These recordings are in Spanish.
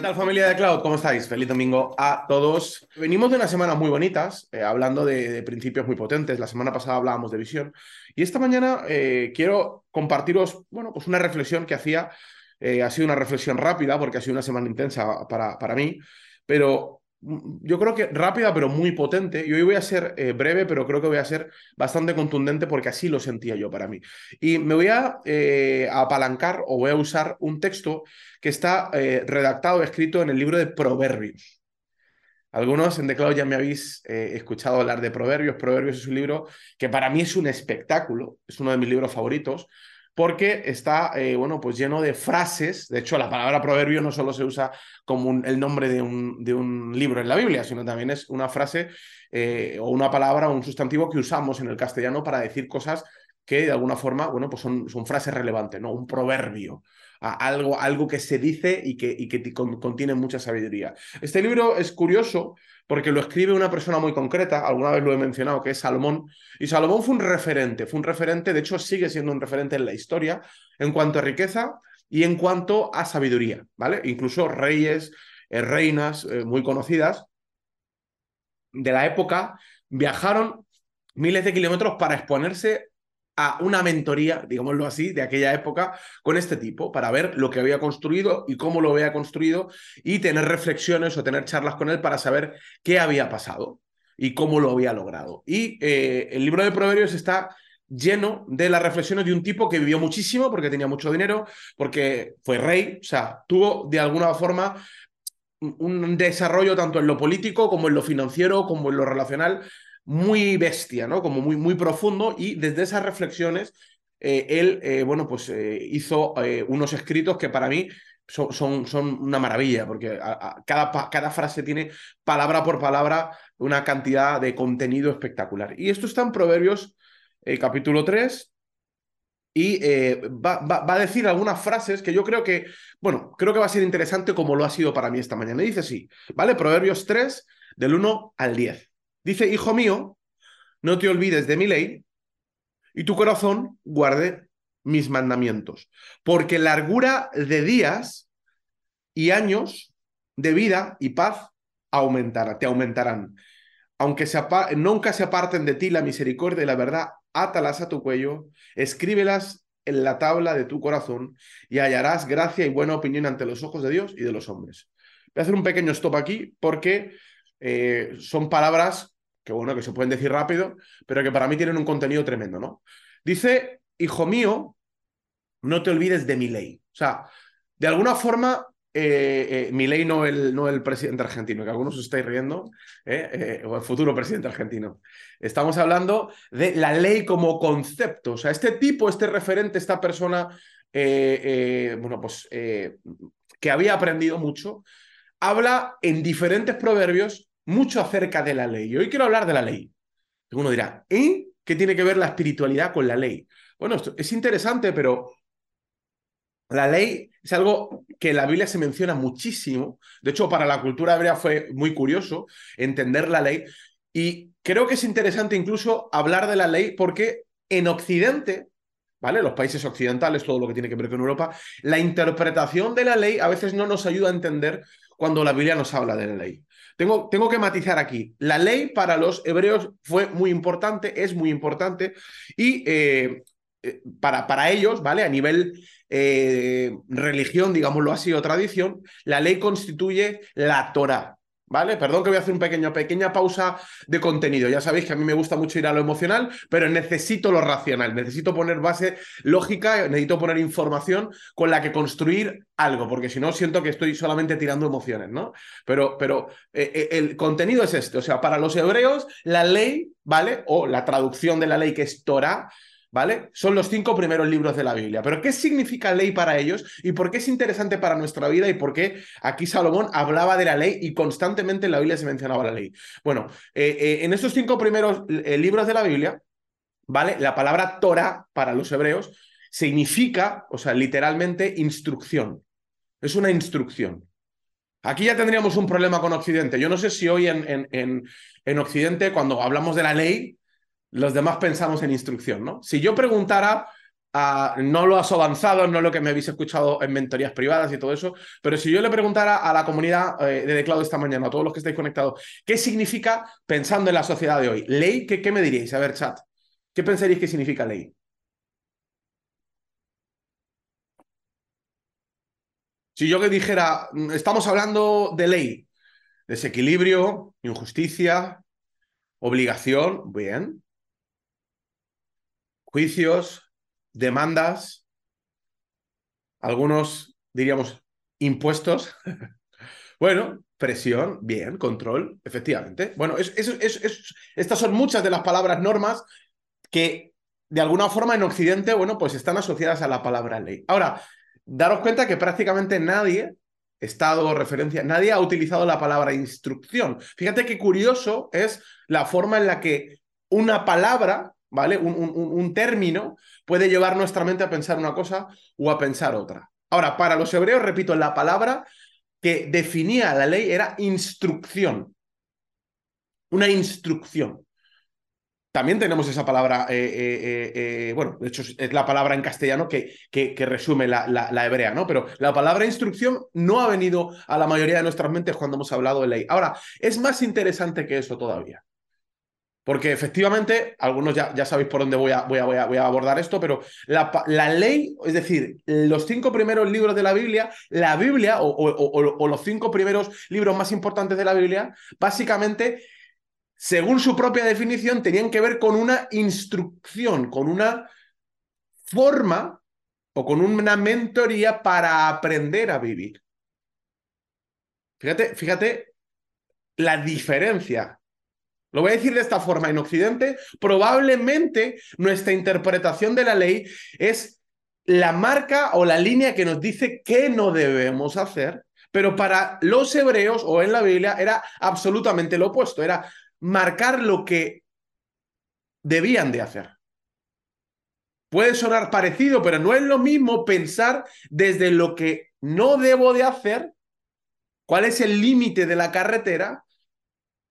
¿Qué tal familia de Cloud? ¿Cómo estáis? Feliz domingo a todos. Venimos de unas semanas muy bonitas, eh, hablando de, principios muy potentes. La semana pasada hablábamos de visión. Y esta mañana eh, quiero compartiros, bueno, pues una reflexión que hacía. Eh, ha sido una reflexión rápida porque ha sido una semana intensa para, para mí, pero yo creo que rápida, pero muy potente. Y hoy voy a ser eh, breve, pero creo que voy a ser bastante contundente porque así lo sentía yo para mí. Y me voy a, eh, apalancar o voy a usar un texto que está eh, redactado, escrito en el libro de Proverbios. Algunos en Declaro ya me habéis escuchado hablar de Proverbios. Proverbios es un libro que para mí es un espectáculo, es uno de mis libros favoritos, porque está, eh, bueno, pues lleno de frases. De hecho, la palabra proverbio no solo se usa como el nombre de un, de un, libro en la Biblia, sino también es una frase eh, o una palabra o un sustantivo que usamos en el castellano para decir cosas que de alguna forma, bueno, pues son, son frases relevantes, ¿no? Un proverbio, algo, algo que se dice y que, y que contiene mucha sabiduría. Este libro es curioso porque lo escribe una persona muy concreta, alguna vez lo he mencionado, que es Salomón, y Salomón fue un referente, fue un referente, de hecho sigue siendo un referente en la historia en cuanto a riqueza y en cuanto a sabiduría, ¿vale? Incluso reyes, eh, reinas eh, muy conocidas de la época viajaron miles de kilómetros para exponerse a una mentoría, digámoslo así, de aquella época con este tipo, para ver lo que había construido y cómo lo había construido y tener reflexiones o tener charlas con él para saber qué había pasado y cómo lo había logrado. Y eh, el libro de Proverbios está lleno de las reflexiones de un tipo que vivió muchísimo porque tenía mucho dinero, porque fue rey, o sea, tuvo de alguna forma un desarrollo tanto en lo político como en lo financiero, como en lo relacional, muy bestia, ¿no? Como muy, muy profundo y desde esas reflexiones eh, él, eh, bueno, pues eh, hizo unos escritos que para mí son, son, son una maravilla, porque cada, cada frase tiene palabra por palabra una cantidad de contenido espectacular. Y esto está en Proverbios capítulo 3, y va, va, a decir algunas frases que yo creo que, bueno, creo que va a ser interesante como lo ha sido para mí esta mañana. dice así, ¿vale? Proverbios 3, del 1 al 10. Dice, hijo mío, no te olvides de mi ley y tu corazón guarde mis mandamientos, porque largura de días y años de vida y paz aumentará, te aumentarán. Aunque nunca se aparten de ti la misericordia y la verdad, átalas a tu cuello, escríbelas en la tabla de tu corazón y hallarás gracia y buena opinión ante los ojos de Dios y de los hombres. Voy a hacer un pequeño stop aquí porque eh, son palabras que bueno, que se pueden decir rápido, pero que para mí tienen un contenido tremendo, ¿no? Dice, hijo mío, no te olvides de mi ley. O sea, de alguna forma, eh, eh, mi ley no el, no el presidente argentino, que algunos os estáis riendo, o el futuro presidente argentino. Estamos hablando de la ley como concepto. O sea, este tipo, este referente, esta persona, bueno, pues que había aprendido mucho, habla en diferentes proverbios mucho acerca de la ley. Y hoy quiero hablar de la ley. Uno dirá, ¿eh? ¿Qué tiene que ver la espiritualidad con la ley? Bueno, esto es interesante, pero la ley es algo que en la Biblia se menciona muchísimo. De hecho, para la cultura hebrea fue muy curioso entender la ley. Y creo que es interesante incluso hablar de la ley porque en Occidente, ¿vale? Los países occidentales, todo lo que tiene que ver con Europa, la interpretación de la ley a veces no nos ayuda a entender cuando la Biblia nos habla de la ley. Tengo, tengo que matizar aquí. La ley para los hebreos fue muy importante, es muy importante, y eh, eh, para, para, ellos, ¿vale? A nivel eh, religión, digámoslo así, o tradición, la ley constituye la Torah. ¿Vale? Perdón que voy a hacer una pequeña, pequeña pausa de contenido. Ya sabéis que a mí me gusta mucho ir a lo emocional, pero necesito lo racional, necesito poner base lógica, necesito poner información con la que construir algo, porque si no siento que estoy solamente tirando emociones, ¿no? Pero, pero eh, eh, el contenido es este, o sea, para los hebreos la ley, ¿vale? O la traducción de la ley que es Torah, ¿vale? Son los cinco primeros libros de la Biblia. Pero ¿qué significa ley para ellos y por qué es interesante para nuestra vida y por qué aquí Salomón hablaba de la ley y constantemente en la Biblia se mencionaba la ley? Bueno, eh, eh, en estos cinco primeros eh, libros de la Biblia, ¿vale? La palabra Torah para los hebreos significa, o sea, literalmente instrucción. Es una instrucción. Aquí ya tendríamos un problema con Occidente. Yo no sé si hoy en, en, en Occidente, cuando hablamos de la ley, los demás pensamos en instrucción, ¿no? Si yo preguntara no lo has avanzado, no lo que me habéis escuchado en mentorías privadas y todo eso, pero si yo le preguntara a la comunidad eh, de Cloud esta mañana, a todos los que estáis conectados, ¿qué significa pensando en la sociedad de hoy? Ley, ¿qué, qué me diríais? A ver, chat, ¿qué pensaríais que significa ley? Si yo que dijera, mm, estamos hablando de ley, desequilibrio, injusticia, obligación, bien. Juicios, demandas, algunos diríamos impuestos. bueno, presión, bien, control, efectivamente. Bueno, es, estas son muchas de las palabras normas que de alguna forma en Occidente, bueno, pues están asociadas a la palabra ley. Ahora, daros cuenta que prácticamente nadie, Estado referencia, nadie ha utilizado la palabra instrucción. Fíjate qué curioso es la forma en la que una palabra ¿vale? Un, término puede llevar nuestra mente a pensar una cosa o a pensar otra. Ahora, para los hebreos, repito, la palabra que definía la ley era instrucción. Una instrucción. También tenemos esa palabra, eh, eh, eh, bueno, de hecho es la palabra en castellano que, que, resume la, la, hebrea, ¿no? Pero la palabra instrucción no ha venido a la mayoría de nuestras mentes cuando hemos hablado de ley. Ahora, es más interesante que eso todavía. Porque efectivamente, algunos ya, ya sabéis por dónde voy a, voy, a, voy, a, abordar esto, pero la, la, ley, es decir, los cinco primeros libros de la Biblia, la Biblia o, o, los cinco primeros libros más importantes de la Biblia, básicamente, según su propia definición, tenían que ver con una instrucción, con una forma o con una mentoría para aprender a vivir. Fíjate, fíjate la diferencia lo voy a decir de esta forma, en Occidente probablemente nuestra interpretación de la ley es la marca o la línea que nos dice qué no debemos hacer, pero para los hebreos o en la Biblia era absolutamente lo opuesto, era marcar lo que debían de hacer. Puede sonar parecido, pero no es lo mismo pensar desde lo que no debo de hacer, cuál es el límite de la carretera,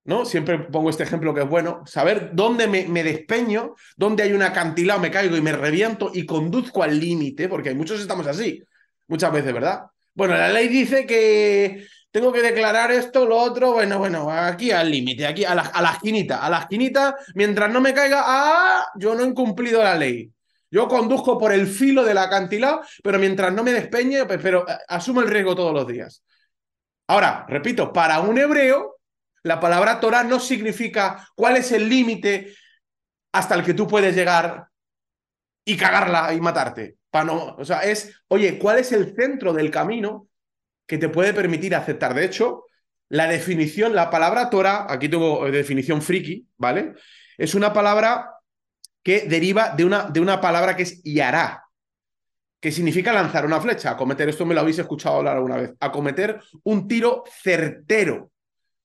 ¿no? Siempre pongo este ejemplo que es bueno, saber dónde me, despeño, dónde hay un acantilado, me caigo y me reviento y conduzco al límite, porque muchos estamos así, muchas veces, ¿verdad? Bueno, la ley dice que tengo que declarar esto, lo otro, bueno, bueno, aquí al límite, aquí a la, a la esquinita, a la esquinita, mientras no me caiga, ¡ah! Yo no he cumplido la ley. Yo conduzco por el filo del acantilado, pero mientras no me despeñe, pero eh, asumo el riesgo todos los días. Ahora, repito, para un hebreo, la palabra Torah no significa cuál es el límite hasta el que tú puedes llegar y cagarla y matarte. no, o sea, es, oye, ¿cuál es el centro del camino que te puede permitir aceptar? De hecho, la definición, la palabra Torah, aquí tengo eh, definición friki, ¿vale? Es una palabra que deriva de una, de una palabra que es yará, que significa lanzar una flecha, acometer, esto me lo habéis escuchado hablar alguna vez, acometer un tiro certero.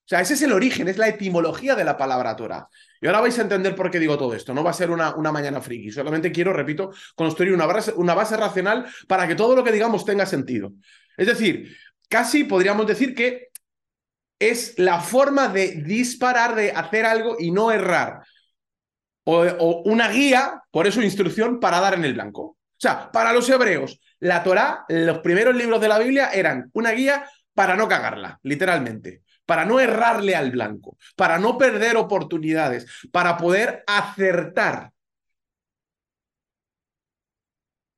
O sea, ese es el origen, es la etimología de la palabra Torah. Y ahora vais a entender por qué digo todo esto. No va a ser una, una mañana friki. Solamente quiero, repito, construir una base, una base racional para que todo lo que digamos tenga sentido. Es decir, casi podríamos decir que es la forma de disparar, de hacer algo y no errar. O, o, una guía, por eso instrucción, para dar en el blanco. O sea, para los hebreos, la Torah, los primeros libros de la Biblia eran una guía para no cagarla, literalmente para no errarle al blanco, para no perder oportunidades, para poder acertar.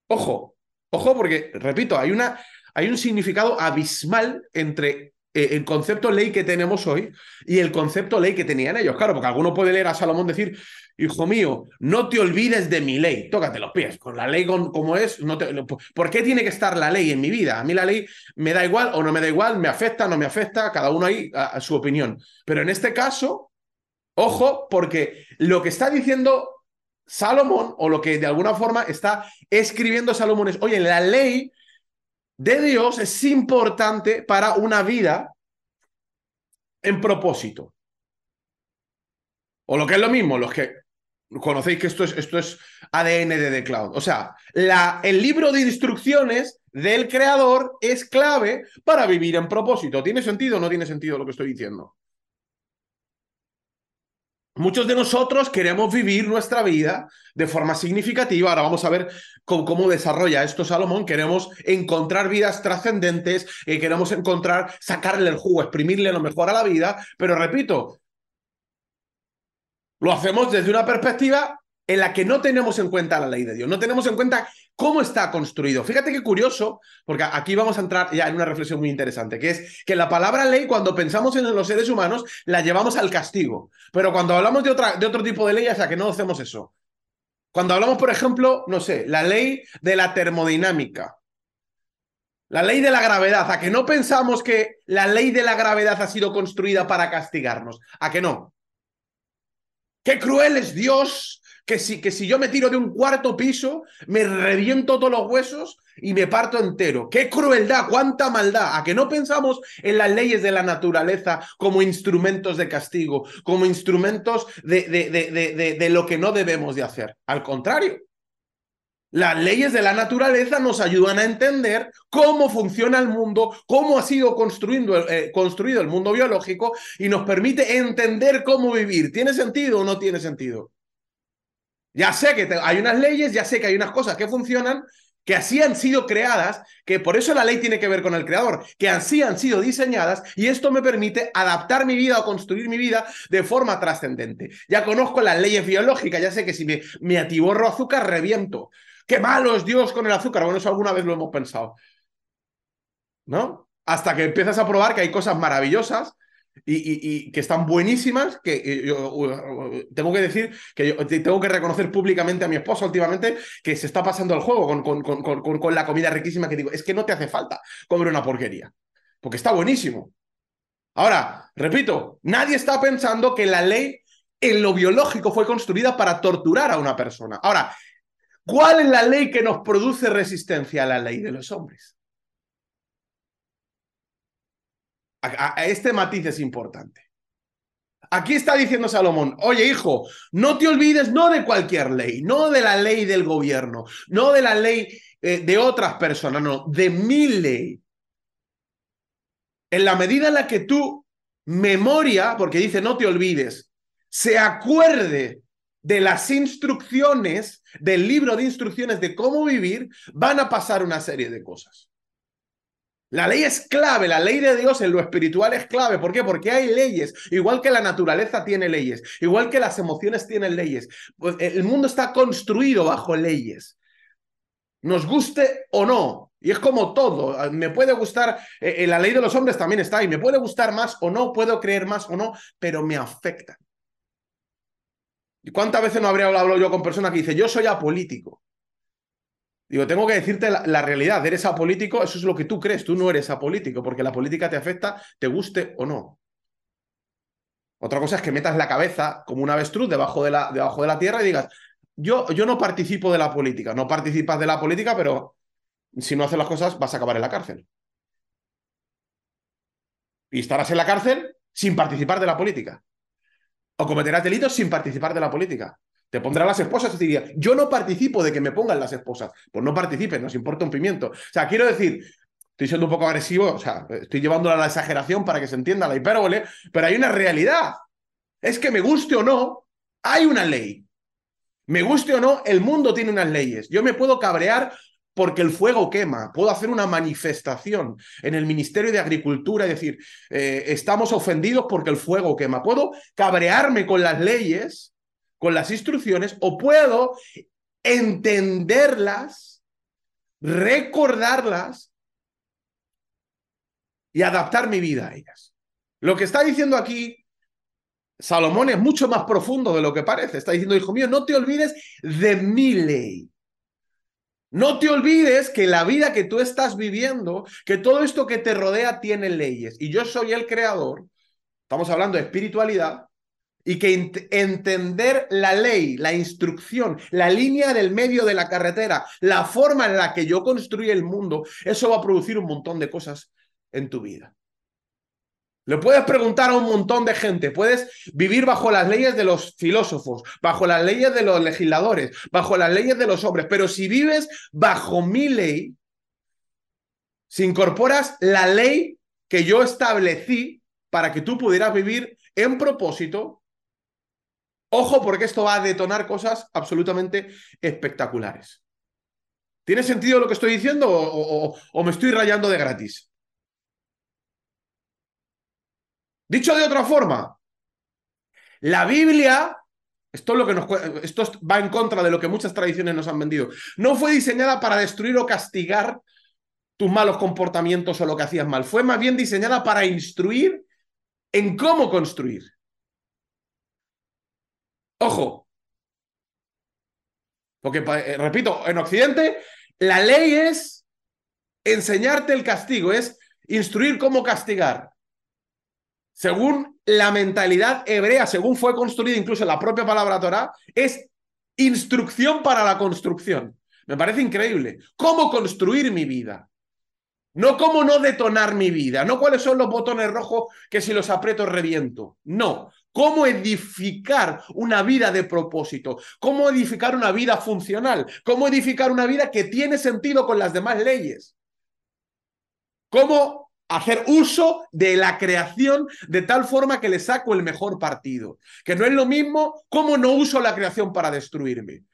Ojo, ojo, porque, repito, hay, una, hay un significado abismal entre el concepto ley que tenemos hoy y el concepto ley que tenían ellos. Claro, porque alguno puede leer a Salomón decir, hijo mío, no te olvides de mi ley, tócate los pies, con la ley como es, no te, ¿por qué tiene que estar la ley en mi vida? A mí la ley me da igual o no me da igual, me afecta, no me afecta, cada uno ahí a, su opinión. Pero en este caso, ojo, porque lo que está diciendo Salomón, o lo que de alguna forma está escribiendo Salomón es, oye, la ley de Dios es importante para una vida en propósito. O lo que es lo mismo, los que conocéis que esto es, esto es ADN de The Cloud. O sea, la, el libro de instrucciones del creador es clave para vivir en propósito. ¿Tiene sentido o no tiene sentido lo que estoy diciendo? Muchos de nosotros queremos vivir nuestra vida de forma significativa. Ahora vamos a ver cómo, desarrolla esto Salomón. Queremos encontrar vidas trascendentes, eh, queremos encontrar, sacarle el jugo, exprimirle lo mejor a la vida. Pero repito, lo hacemos desde una perspectiva en la que no tenemos en cuenta la ley de Dios, no tenemos en cuenta cómo está construido. Fíjate qué curioso, porque aquí vamos a entrar ya en una reflexión muy interesante, que es que la palabra ley, cuando pensamos en los seres humanos, la llevamos al castigo. Pero cuando hablamos de, de otro tipo de ley, o que no hacemos eso. Cuando hablamos, por ejemplo, no sé, la ley de la termodinámica, la ley de la gravedad, a que no pensamos que la ley de la gravedad ha sido construida para castigarnos, a que no. Qué cruel es Dios que si, que si yo me tiro de un cuarto piso, me reviento todos los huesos y me parto entero. ¡Qué crueldad! ¡Cuánta maldad! A que no pensamos en las leyes de la naturaleza como instrumentos de castigo, como instrumentos de, de, de, de lo que no debemos de hacer. Al contrario, las leyes de la naturaleza nos ayudan a entender cómo funciona el mundo, cómo ha sido eh, construido el mundo biológico y nos permite entender cómo vivir. ¿Tiene sentido o no tiene sentido? Ya sé que hay unas leyes, ya sé que hay unas cosas que funcionan, que así han sido creadas, que por eso la ley tiene que ver con el creador, que así han sido diseñadas y esto me permite adaptar mi vida o construir mi vida de forma trascendente. Ya conozco las leyes biológicas, ya sé que si me, me atiborro azúcar, reviento. ¡Qué malo es Dios con el azúcar! Bueno, eso alguna vez lo hemos pensado. ¿No? Hasta que empiezas a probar que hay cosas maravillosas y, que están buenísimas, que eh, yo, tengo que decir que yo tengo que reconocer públicamente a mi esposa últimamente que se está pasando el juego con, con, con, con, la comida riquísima que digo, es que no te hace falta comer una porquería, porque está buenísimo. Ahora, repito, nadie está pensando que la ley en lo biológico fue construida para torturar a una persona. Ahora, ¿cuál es la ley que nos produce resistencia a la ley de los hombres? Este matiz es importante. Aquí está diciendo Salomón, oye hijo, no te olvides no de cualquier ley, no de la ley del gobierno, no de la ley eh, de otras personas, no, de mi ley. En la medida en la que tú memoria, porque dice no te olvides, se acuerde de las instrucciones, del libro de instrucciones de cómo vivir, van a pasar una serie de cosas. La ley es clave, la ley de Dios en lo espiritual es clave. ¿Por qué? Porque hay leyes, igual que la naturaleza tiene leyes, igual que las emociones tienen leyes. Pues el mundo está construido bajo leyes. Nos guste o no. Y es como todo. Me puede gustar, eh, eh, la ley de los hombres también está ahí. Me puede gustar más o no, puedo creer más o no, pero me afecta. ¿Y cuántas veces no habría hablado yo con personas que dicen, yo soy apolítico? Digo, tengo que decirte la, realidad, eres apolítico, eso es lo que tú crees, tú no eres apolítico, porque la política te afecta, te guste o no. Otra cosa es que metas la cabeza como un avestruz debajo de la, debajo de la tierra y digas, yo, yo no participo de la política, no participas de la política, pero si no haces las cosas vas a acabar en la cárcel. Y estarás en la cárcel sin participar de la política. O cometerás delitos sin participar de la política. Te pondrán las esposas y diría, yo no participo de que me pongan las esposas. Pues no participes, nos importa un pimiento. O sea, quiero decir, estoy siendo un poco agresivo, o sea, estoy llevándola a la exageración para que se entienda la hipérbole, pero hay una realidad. Es que me guste o no, hay una ley. Me guste o no, el mundo tiene unas leyes. Yo me puedo cabrear porque el fuego quema. Puedo hacer una manifestación en el Ministerio de Agricultura y decir, eh, estamos ofendidos porque el fuego quema. Puedo cabrearme con las leyes con las instrucciones o puedo entenderlas, recordarlas y adaptar mi vida a ellas. Lo que está diciendo aquí Salomón es mucho más profundo de lo que parece. Está diciendo, hijo mío, no te olvides de mi ley. No te olvides que la vida que tú estás viviendo, que todo esto que te rodea tiene leyes. Y yo soy el creador. Estamos hablando de espiritualidad y que entender la ley, la instrucción, la línea del medio de la carretera, la forma en la que yo construí el mundo, eso va a producir un montón de cosas en tu vida. Le puedes preguntar a un montón de gente, puedes vivir bajo las leyes de los filósofos, bajo las leyes de los legisladores, bajo las leyes de los hombres, pero si vives bajo mi ley, si incorporas la ley que yo establecí para que tú pudieras vivir en propósito, Ojo porque esto va a detonar cosas absolutamente espectaculares. ¿Tiene sentido lo que estoy diciendo o, me estoy rayando de gratis? Dicho de otra forma, la Biblia, esto, es lo que nos, esto va en contra de lo que muchas tradiciones nos han vendido, no fue diseñada para destruir o castigar tus malos comportamientos o lo que hacías mal, fue más bien diseñada para instruir en cómo construir. Ojo, porque, eh, repito, en Occidente la ley es enseñarte el castigo, es instruir cómo castigar. Según la mentalidad hebrea, según fue construida incluso la propia palabra Torah, es instrucción para la construcción. Me parece increíble. ¿Cómo construir mi vida? No cómo no detonar mi vida, no cuáles son los botones rojos que si los aprieto reviento. No, cómo edificar una vida de propósito, cómo edificar una vida funcional, cómo edificar una vida que tiene sentido con las demás leyes. Cómo hacer uso de la creación de tal forma que le saco el mejor partido. Que no es lo mismo cómo no uso la creación para destruirme.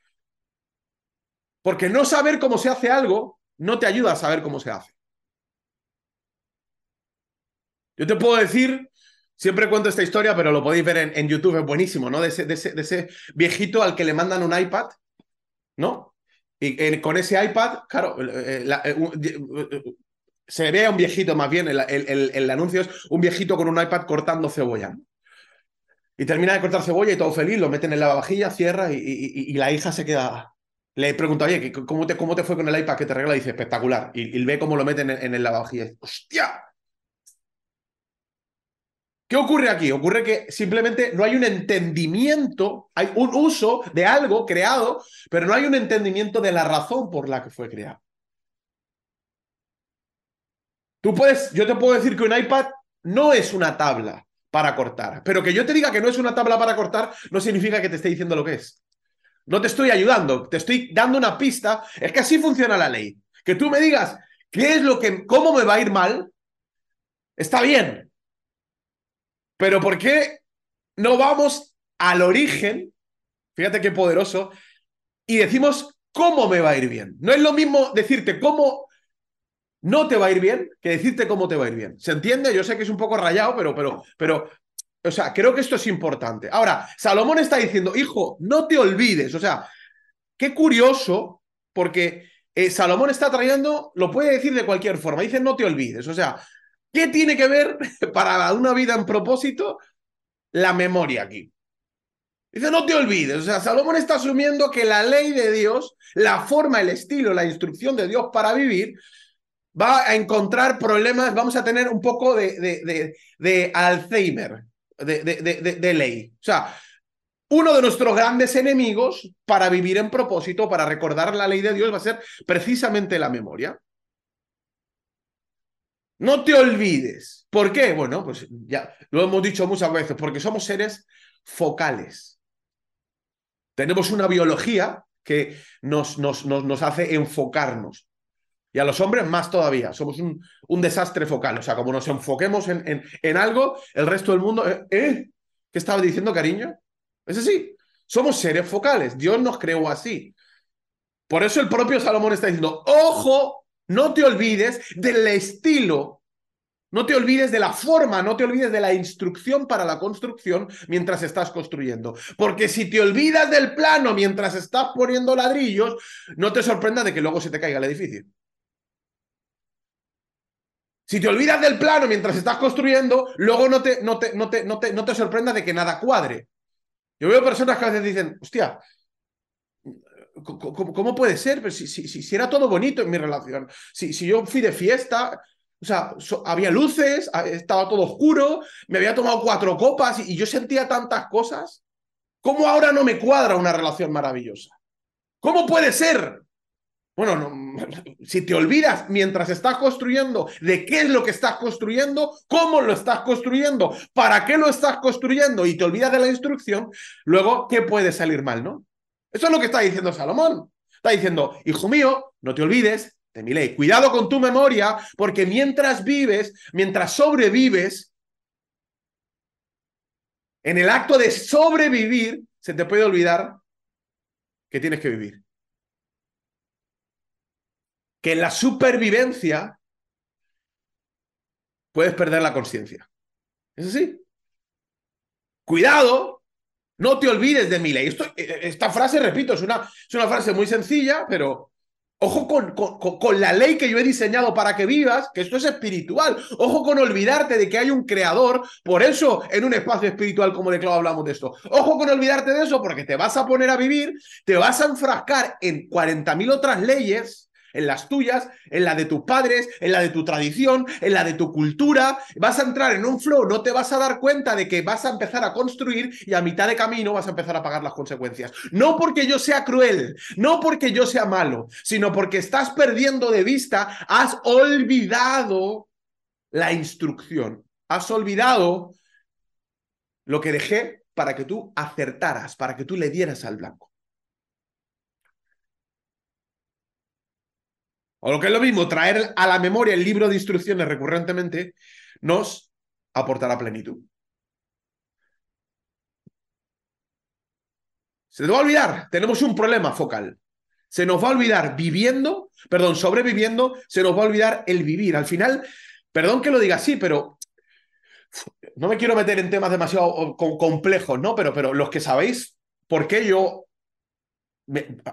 Porque no saber cómo se hace algo no te ayuda a saber cómo se hace. Yo te puedo decir, siempre cuento esta historia, pero lo podéis ver en, YouTube, es buenísimo, ¿no? De ese, de, ese, viejito al que le mandan un iPad, ¿no? Y con ese iPad, claro, eh, eh, eh, se ve a un viejito más bien, el, anuncio es un viejito con un iPad cortando cebolla. Y termina de cortar cebolla y todo feliz, lo meten en la lavavajilla, cierra y, la hija se queda. Le pregunta, oye, ¿cómo te, ¿cómo te fue con el iPad que te regala? Y dice, espectacular. Y, ve cómo lo meten en, en el lavavajilla. ¡Hostia! ¿Qué ocurre aquí? Ocurre que simplemente no hay un entendimiento, hay un uso de algo creado, pero no hay un entendimiento de la razón por la que fue creado. Tú puedes, yo te puedo decir que un iPad no es una tabla para cortar, pero que yo te diga que no es una tabla para cortar no significa que te esté diciendo lo que es. No te estoy ayudando, te estoy dando una pista. Es que así funciona la ley. Que tú me digas qué es lo que, cómo me va a ir mal, está bien, pero ¿por qué no vamos al origen? Fíjate qué poderoso. Y decimos cómo me va a ir bien. No es lo mismo decirte cómo no te va a ir bien que decirte cómo te va a ir bien. ¿Se entiende? Yo sé que es un poco rayado, pero, pero, pero, o sea, creo que esto es importante. Ahora, Salomón está diciendo, hijo, no te olvides. O sea, qué curioso, porque eh, Salomón está trayendo, lo puede decir de cualquier forma, dice, no te olvides. O sea, ¿Qué tiene que ver para una vida en propósito la memoria aquí? Dice, no te olvides, o sea, Salomón está asumiendo que la ley de Dios, la forma, el estilo, la instrucción de Dios para vivir, va a encontrar problemas, vamos a tener un poco de, de, de, Alzheimer, de, de ley. O sea, uno de nuestros grandes enemigos para vivir en propósito, para recordar la ley de Dios, va a ser precisamente la memoria. No te olvides. ¿Por qué? Bueno, pues ya lo hemos dicho muchas veces, porque somos seres focales. Tenemos una biología que nos, nos, nos, hace enfocarnos. Y a los hombres más todavía. Somos un, un desastre focal. O sea, como nos enfoquemos en, en, en algo, el resto del mundo... ¿eh? ¿eh? ¿Qué estaba diciendo, cariño? Es así. Somos seres focales. Dios nos creó así. Por eso el propio Salomón está diciendo, ojo no te olvides del estilo, no te olvides de la forma, no te olvides de la instrucción para la construcción mientras estás construyendo. Porque si te olvidas del plano mientras estás poniendo ladrillos, no te sorprenda de que luego se te caiga el edificio. Si te olvidas del plano mientras estás construyendo, luego no te, no te, no te, no te, no te sorprenda de que nada cuadre. Yo veo personas que a veces dicen, hostia, ¿Cómo, puede ser? Si, si, si, era todo bonito en mi relación. Si, si yo fui de fiesta, o sea, había luces, estaba todo oscuro, me había tomado cuatro copas y, yo sentía tantas cosas. ¿Cómo ahora no me cuadra una relación maravillosa? ¿Cómo puede ser? Bueno, no, si te olvidas mientras estás construyendo de qué es lo que estás construyendo, cómo lo estás construyendo, para qué lo estás construyendo y te olvidas de la instrucción, luego, ¿qué puede salir mal, no? Eso es lo que está diciendo Salomón. Está diciendo, hijo mío, no te olvides de mi ley. Cuidado con tu memoria, porque mientras vives, mientras sobrevives, en el acto de sobrevivir, se te puede olvidar que tienes que vivir. Que en la supervivencia puedes perder la conciencia. ¿Es así? Cuidado, no te olvides de mi ley. Esto, eh, esta frase, repito, es una, es una frase muy sencilla, pero Ojo con, con, la ley que yo he diseñado para que vivas, que esto es espiritual. Ojo con olvidarte de que hay un creador. Por eso, en un espacio espiritual como de Clau hablamos de esto. Ojo con olvidarte de eso, porque te vas a poner a vivir, te vas a enfrascar en 40.000 otras leyes en las tuyas, en la de tus padres, en la de tu tradición, en la de tu cultura. Vas a entrar en un flow, no te vas a dar cuenta de que vas a empezar a construir y a mitad de camino vas a empezar a pagar las consecuencias. No porque yo sea cruel, no porque yo sea malo, sino porque estás perdiendo de vista, has olvidado la instrucción, has olvidado lo que dejé para que tú acertaras, para que tú le dieras al blanco. O lo que es lo mismo, traer a la memoria el libro de instrucciones recurrentemente, nos aportará plenitud. Se nos va a olvidar, tenemos un problema focal. Se nos va a olvidar viviendo, perdón, sobreviviendo, se nos va a olvidar el vivir. Al final, perdón que lo diga así, pero no me quiero meter en temas demasiado complejos, ¿no? Pero, pero los que sabéis por qué yo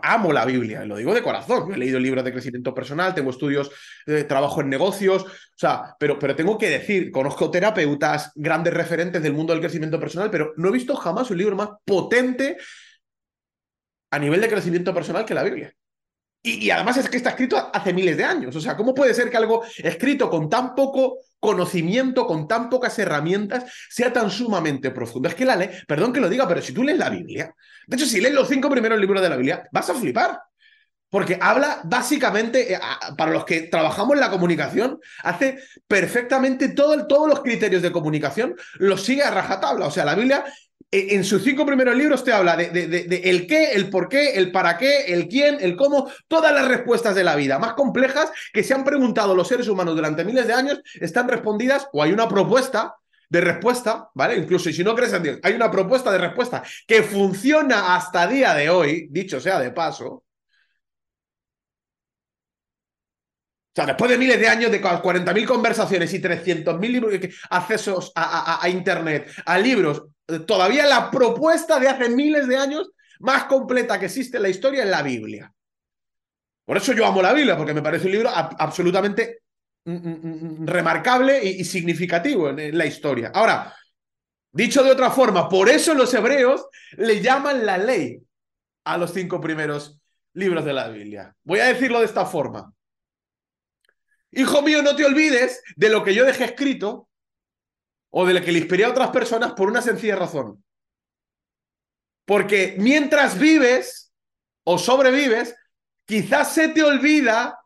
amo la Biblia, lo digo de corazón. He leído libros de crecimiento personal, tengo estudios, de trabajo en negocios, o sea, pero, pero tengo que decir, conozco terapeutas, grandes referentes del mundo del crecimiento personal, pero no he visto jamás un libro más potente a nivel de crecimiento personal que la Biblia. Y, además es que está escrito hace miles de años. O sea, ¿cómo puede ser que algo escrito con tan poco conocimiento, con tan pocas herramientas, sea tan sumamente profundo? Es que la ley, perdón que lo diga, pero si tú lees la Biblia, de hecho, si lees los cinco primeros libros de la Biblia, vas a flipar. Porque habla básicamente, eh, para los que trabajamos en la comunicación, hace perfectamente todo, todos los criterios de comunicación, los sigue a rajatabla. O sea, la Biblia en sus cinco primeros libros te habla de, de, el qué, el por qué, el para qué, el quién, el cómo, todas las respuestas de la vida más complejas que se han preguntado los seres humanos durante miles de años están respondidas o hay una propuesta de respuesta, ¿vale? Incluso si no crees en Dios, hay una propuesta de respuesta que funciona hasta día de hoy, dicho sea de paso, después de miles de años, de 40.000 conversaciones y 300.000 accesos a, Internet, a libros, todavía la propuesta de hace miles de años más completa que existe en la historia es la Biblia. Por eso yo amo la Biblia, porque me parece un libro absolutamente mm, mm, mm, remarcable y, significativo en, la historia. Ahora, dicho de otra forma, por eso los hebreos le llaman la ley a los cinco primeros libros de la Biblia. Voy a decirlo de esta forma. Hijo mío, no te olvides de lo que yo dejé escrito o de lo que le inspiré a otras personas por una sencilla razón. Porque mientras vives o sobrevives, quizás se te olvida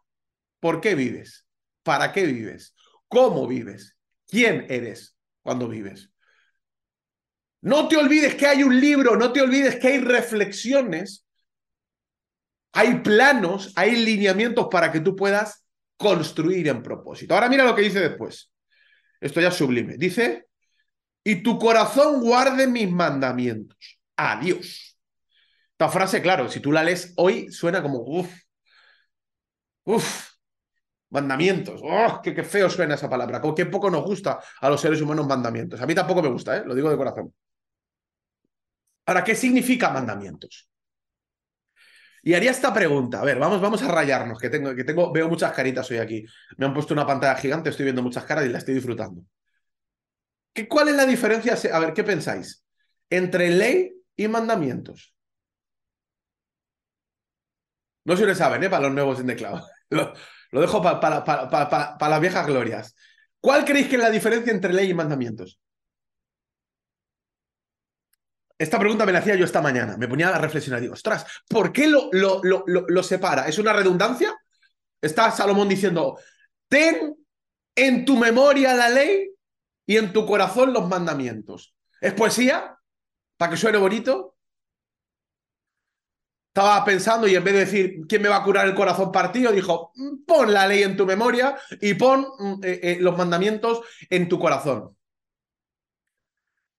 por qué vives, para qué vives, cómo vives, quién eres cuando vives. No te olvides que hay un libro, no te olvides que hay reflexiones, hay planos, hay lineamientos para que tú puedas construir en propósito. Ahora mira lo que dice después. Esto ya es sublime. Dice, y tu corazón guarde mis mandamientos. Adiós. Esta frase, claro, si tú la lees hoy, suena como, uff, uff, mandamientos. ¡Oh, qué, feo suena esa palabra! Como que poco nos gusta a los seres humanos mandamientos. A mí tampoco me gusta, ¿eh? lo digo de corazón. Ahora, ¿qué significa mandamientos? Y haría esta pregunta. A ver, vamos, vamos a rayarnos, que tengo, que tengo, veo muchas caritas hoy aquí. Me han puesto una pantalla gigante, estoy viendo muchas caras y la estoy disfrutando. ¿Qué, ¿Cuál es la diferencia? A ver, ¿qué pensáis? Entre ley y mandamientos. No sé si lo saben, ¿eh? Para los nuevos en teclado. Lo, lo dejo para, para, para, para las viejas glorias. ¿Cuál creéis que es la diferencia entre ley y mandamientos? Esta pregunta me la hacía yo esta mañana. Me ponía a reflexionar. Digo, ostras, ¿por qué lo, lo, lo, lo separa? ¿Es una redundancia? Está Salomón diciendo, ten en tu memoria la ley y en tu corazón los mandamientos. ¿Es poesía? ¿Para que suene bonito? Estaba pensando y en vez de decir, ¿quién me va a curar el corazón partido? Dijo, mm, pon la ley en tu memoria y pon mm, eh, eh, los mandamientos en tu corazón.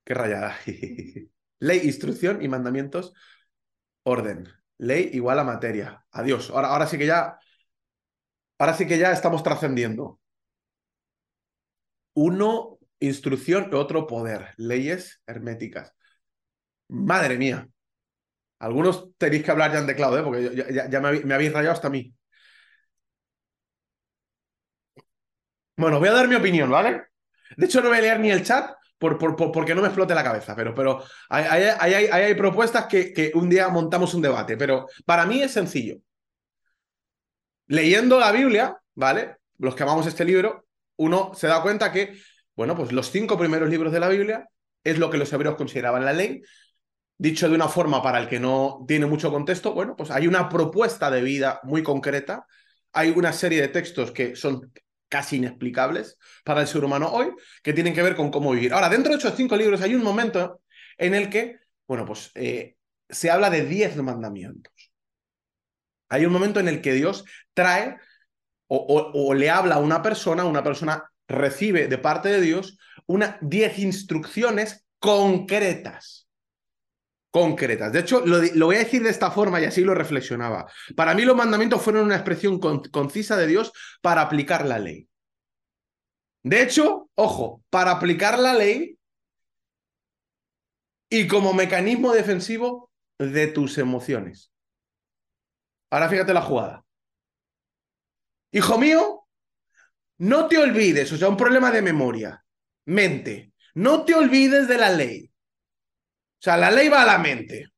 Qué rayada. Ley, instrucción y mandamientos, orden. Ley igual a materia. Adiós. Ahora, ahora sí que ya. Ahora sí que ya estamos trascendiendo. Uno, instrucción otro poder. Leyes herméticas. Madre mía. Algunos tenéis que hablar ya en teclado, ¿eh? porque ya, me, habéis rayado hasta mí. Bueno, voy a dar mi opinión, ¿vale? De hecho, no voy a leer ni el chat por, porque no me explote la cabeza, pero, pero hay, hay, propuestas que, que, un día montamos un debate, pero para mí es sencillo. Leyendo la Biblia, ¿vale? Los que amamos este libro, uno se da cuenta que, bueno, pues los cinco primeros libros de la Biblia es lo que los hebreos consideraban la ley, Dicho de una forma para el que no tiene mucho contexto, bueno, pues hay una propuesta de vida muy concreta, hay una serie de textos que son casi inexplicables para el ser humano hoy, que tienen que ver con cómo vivir. Ahora, dentro de esos cinco libros hay un momento en el que, bueno, pues eh, se habla de diez mandamientos. Hay un momento en el que Dios trae o, o le habla a una persona, una persona recibe de parte de Dios una diez instrucciones concretas concretas. De hecho, lo, voy a decir de esta forma y así lo reflexionaba. Para mí los mandamientos fueron una expresión concisa de Dios para aplicar la ley. De hecho, ojo, para aplicar la ley y como mecanismo defensivo de tus emociones. Ahora fíjate la jugada. Hijo mío, no te olvides, o sea, un problema de memoria, mente, no te olvides de la ley. O sea, la ley va a la mente.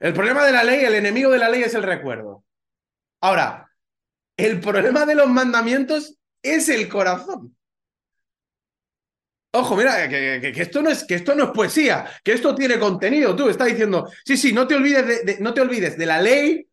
El problema de la ley, el enemigo de la ley es el recuerdo. Ahora, el problema de los mandamientos es el corazón. Ojo, mira, que, esto no es, que esto no es poesía, que esto tiene contenido. Tú estás diciendo, sí, sí, no te olvides de, no te olvides de la ley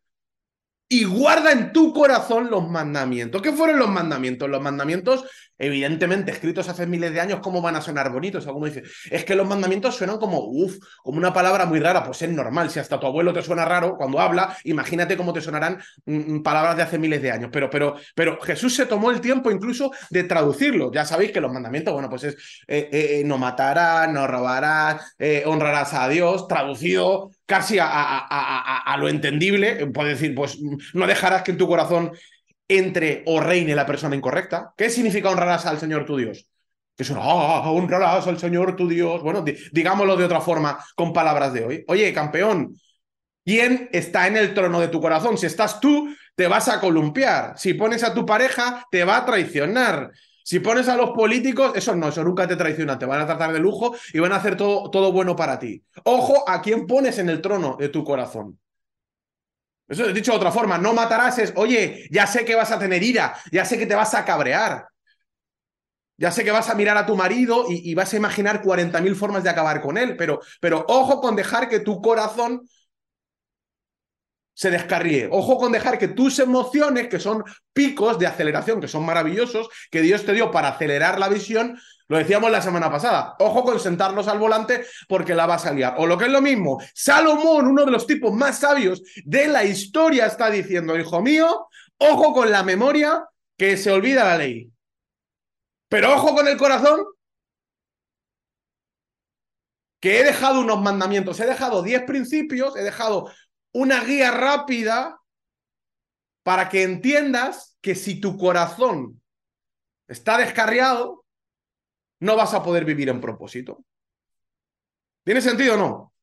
y guarda en tu corazón los mandamientos. ¿Qué fueron los mandamientos? Los mandamientos evidentemente escritos hace miles de años, ¿cómo van a sonar bonitos? Alguno dice, es que los mandamientos suenan como, uff, como una palabra muy rara, pues es normal, si hasta tu abuelo te suena raro cuando habla, imagínate cómo te sonarán mm, mm, palabras de hace miles de años, pero, pero, pero Jesús se tomó el tiempo incluso de traducirlo, ya sabéis que los mandamientos, bueno, pues es eh, eh, no matarás, no robarás, eh, honrarás a Dios, traducido casi a, lo entendible, puede decir, pues no dejarás que en tu corazón entre o reine la persona incorrecta. ¿Qué significa honrarás al Señor tu Dios? Que es ah, honrarás al Señor tu Dios. Bueno, digámoslo de otra forma con palabras de hoy. Oye, campeón, ¿quién está en el trono de tu corazón? Si estás tú, te vas a columpiar. Si pones a tu pareja, te va a traicionar. Si pones a los políticos, eso no, eso nunca te traiciona, te van a tratar de lujo y van a hacer todo, todo bueno para ti. Ojo a quién pones en el trono de tu corazón. Eso dicho de otra forma, no matarás es, oye, ya sé que vas a tener ira, ya sé que te vas a cabrear, ya sé que vas a mirar a tu marido y, vas a imaginar 40.000 formas de acabar con él, pero, pero ojo con dejar que tu corazón se descarríe. Ojo con dejar que tus emociones, que son picos de aceleración, que son maravillosos, que Dios te dio para acelerar la visión, lo decíamos la semana pasada. Ojo con sentarlos al volante porque la vas a liar. O lo que es lo mismo, Salomón, uno de los tipos más sabios de la historia, está diciendo, hijo mío, ojo con la memoria que se olvida la ley. Pero ojo con el corazón, que he dejado unos mandamientos, he dejado 10 principios, he dejado una guía rápida para que entiendas que si tu corazón está descarriado, no vas a poder vivir en propósito. ¿Tiene sentido o no?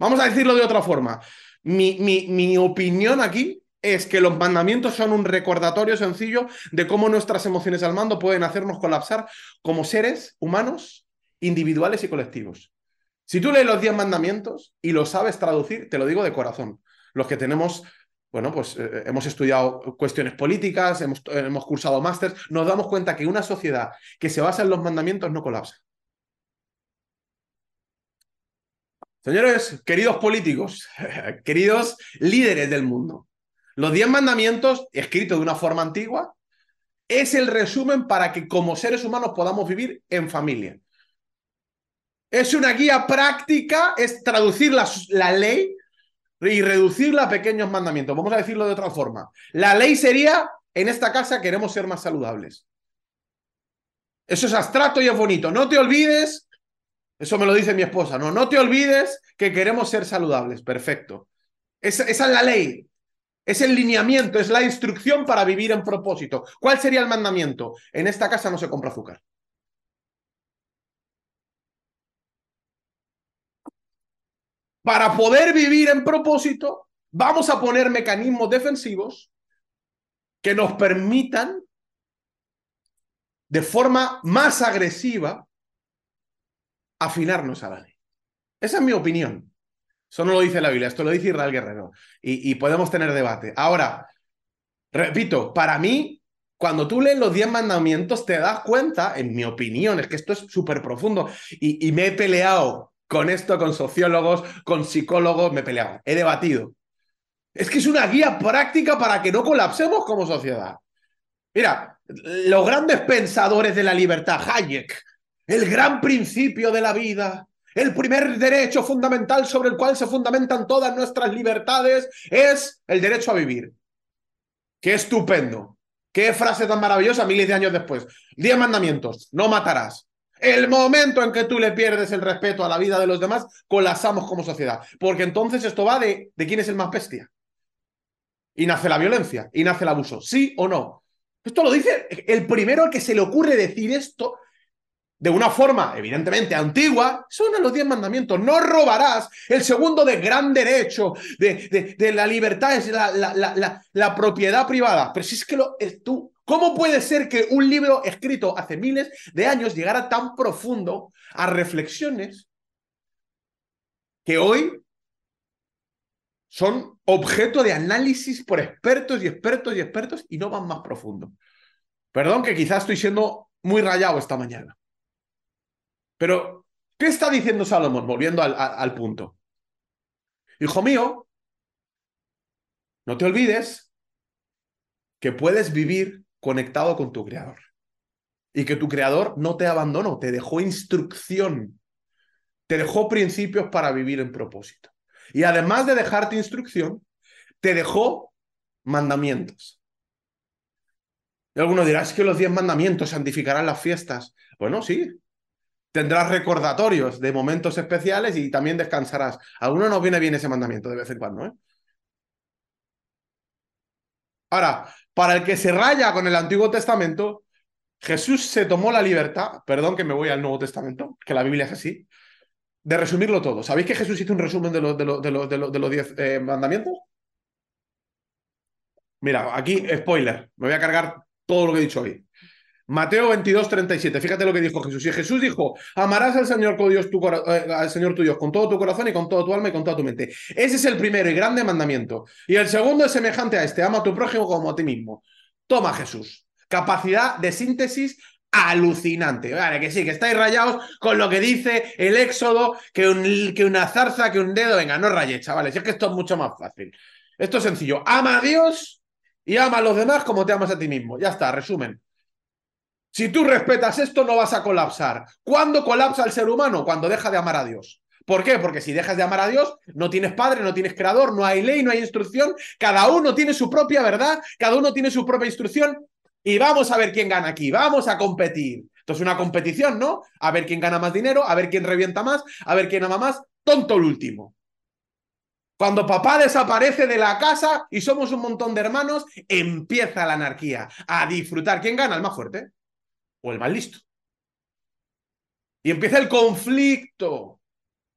Vamos a decirlo de otra forma. Mi, mi, mi, opinión aquí es que los mandamientos son un recordatorio sencillo de cómo nuestras emociones al mando pueden hacernos colapsar como seres humanos, individuales y colectivos. Si tú lees los diez mandamientos y lo sabes traducir, te lo digo de corazón. Los que tenemos bueno, pues eh, eh, hemos estudiado cuestiones políticas, hemos, eh, hemos cursado másters, nos damos cuenta que una sociedad que se basa en los mandamientos no colapsa. Señores, queridos políticos, queridos líderes del mundo, los diez mandamientos, escritos de una forma antigua, es el resumen para que como seres humanos podamos vivir en familia. Es una guía práctica, es traducir la ley y reducirla a pequeños mandamientos. Vamos a decirlo de otra forma. La ley sería, en esta casa queremos ser más saludables. Eso es abstracto y es bonito. No te olvides Eso me lo dice mi esposa. No, no te olvides que queremos ser saludables. Perfecto. Esa, esa es la ley. Es el lineamiento, es la instrucción para vivir en propósito. ¿Cuál sería el mandamiento? En esta casa no se compra azúcar. Para poder vivir en propósito, vamos a poner mecanismos defensivos que nos permitan de forma más agresiva afinarnos a la ley. Esa es mi opinión. Eso no lo dice la Biblia, esto lo dice Israel Guerrero. Y, podemos tener debate. Ahora, repito, para mí, cuando tú lees los diez mandamientos, te das cuenta, en mi opinión, es que esto es súper profundo. Y, y me he peleado con esto, con sociólogos, con psicólogos, me he peleado, he debatido. Es que es una guía práctica para que no colapsemos como sociedad. Mira, los grandes pensadores de la libertad, Hayek, el gran principio de la vida, el primer derecho fundamental sobre el cual se fundamentan todas nuestras libertades es el derecho a vivir. Qué estupendo. Qué frase tan maravillosa miles de años después. Diez mandamientos. No matarás. El momento en que tú le pierdes el respeto a la vida de los demás, colapsamos como sociedad. Porque entonces esto va de, quién es el más bestia. Y nace la violencia, y nace el abuso. ¿Sí o no? Esto lo dice el primero al que se le ocurre decir esto de una forma evidentemente antigua, son los diez mandamientos. No robarás. El segundo de gran derecho, de, de, la libertad, es la, la, la, propiedad privada. Pero si es que es tú, ¿cómo puede ser que un libro escrito hace miles de años llegara tan profundo a reflexiones que hoy son objeto de análisis por expertos y expertos y expertos y no van más profundo? Perdón que quizás estoy siendo muy rayado esta mañana. Pero, ¿qué está diciendo Salomón? Volviendo al, punto. Hijo mío, no te olvides que puedes vivir conectado con tu creador. Y que tu creador no te abandonó, te dejó instrucción, te dejó principios para vivir en propósito. Y además de dejarte instrucción, te dejó mandamientos. Y alguno dirá, es que los diez mandamientos santificarán las fiestas. Bueno, sí, tendrás recordatorios de momentos especiales y también descansarás. A algunos nos viene bien ese mandamiento de vez en cuando. ¿eh? Ahora, para el que se raya con el Antiguo Testamento, Jesús se tomó la libertad, perdón que me voy al Nuevo Testamento, que la Biblia es así, de resumirlo todo. ¿Sabéis que Jesús hizo un resumen de los, de los, de los, de los diez eh, mandamientos? Mira, aquí, spoiler, me voy a cargar todo lo que he dicho hoy. Mateo 22, 37. Fíjate lo que dijo Jesús. Y Jesús dijo: Amarás al Señor, tu Dios, tu, eh, al Señor tu Dios con todo tu corazón y con toda tu alma y con toda tu mente. Ese es el primero y grande mandamiento. Y el segundo es semejante a este: ama a tu prójimo como a ti mismo. Toma, Jesús. Capacidad de síntesis alucinante. Vale, que sí, que estáis rayados con lo que dice el Éxodo, que, que una zarza, que un dedo. Venga, no rayéis, chavales. Es que esto es mucho más fácil. Esto es sencillo. Ama a Dios y ama a los demás como te amas a ti mismo. Ya está, resumen. Si tú respetas esto, no vas a colapsar. ¿Cuándo colapsa el ser humano? Cuando deja de amar a Dios. ¿Por qué? Porque si dejas de amar a Dios, no tienes padre, no tienes creador, no hay ley, no hay instrucción. Cada uno tiene su propia verdad, cada uno tiene su propia instrucción. Y vamos a ver quién gana aquí, vamos a competir. Esto es una competición, ¿no? A ver quién gana más dinero, a ver quién revienta más, a ver quién ama más. Tonto el último. Cuando papá desaparece de la casa y somos un montón de hermanos, empieza la anarquía. A disfrutar. ¿Quién gana? El más fuerte el más listo. Y empieza el conflicto.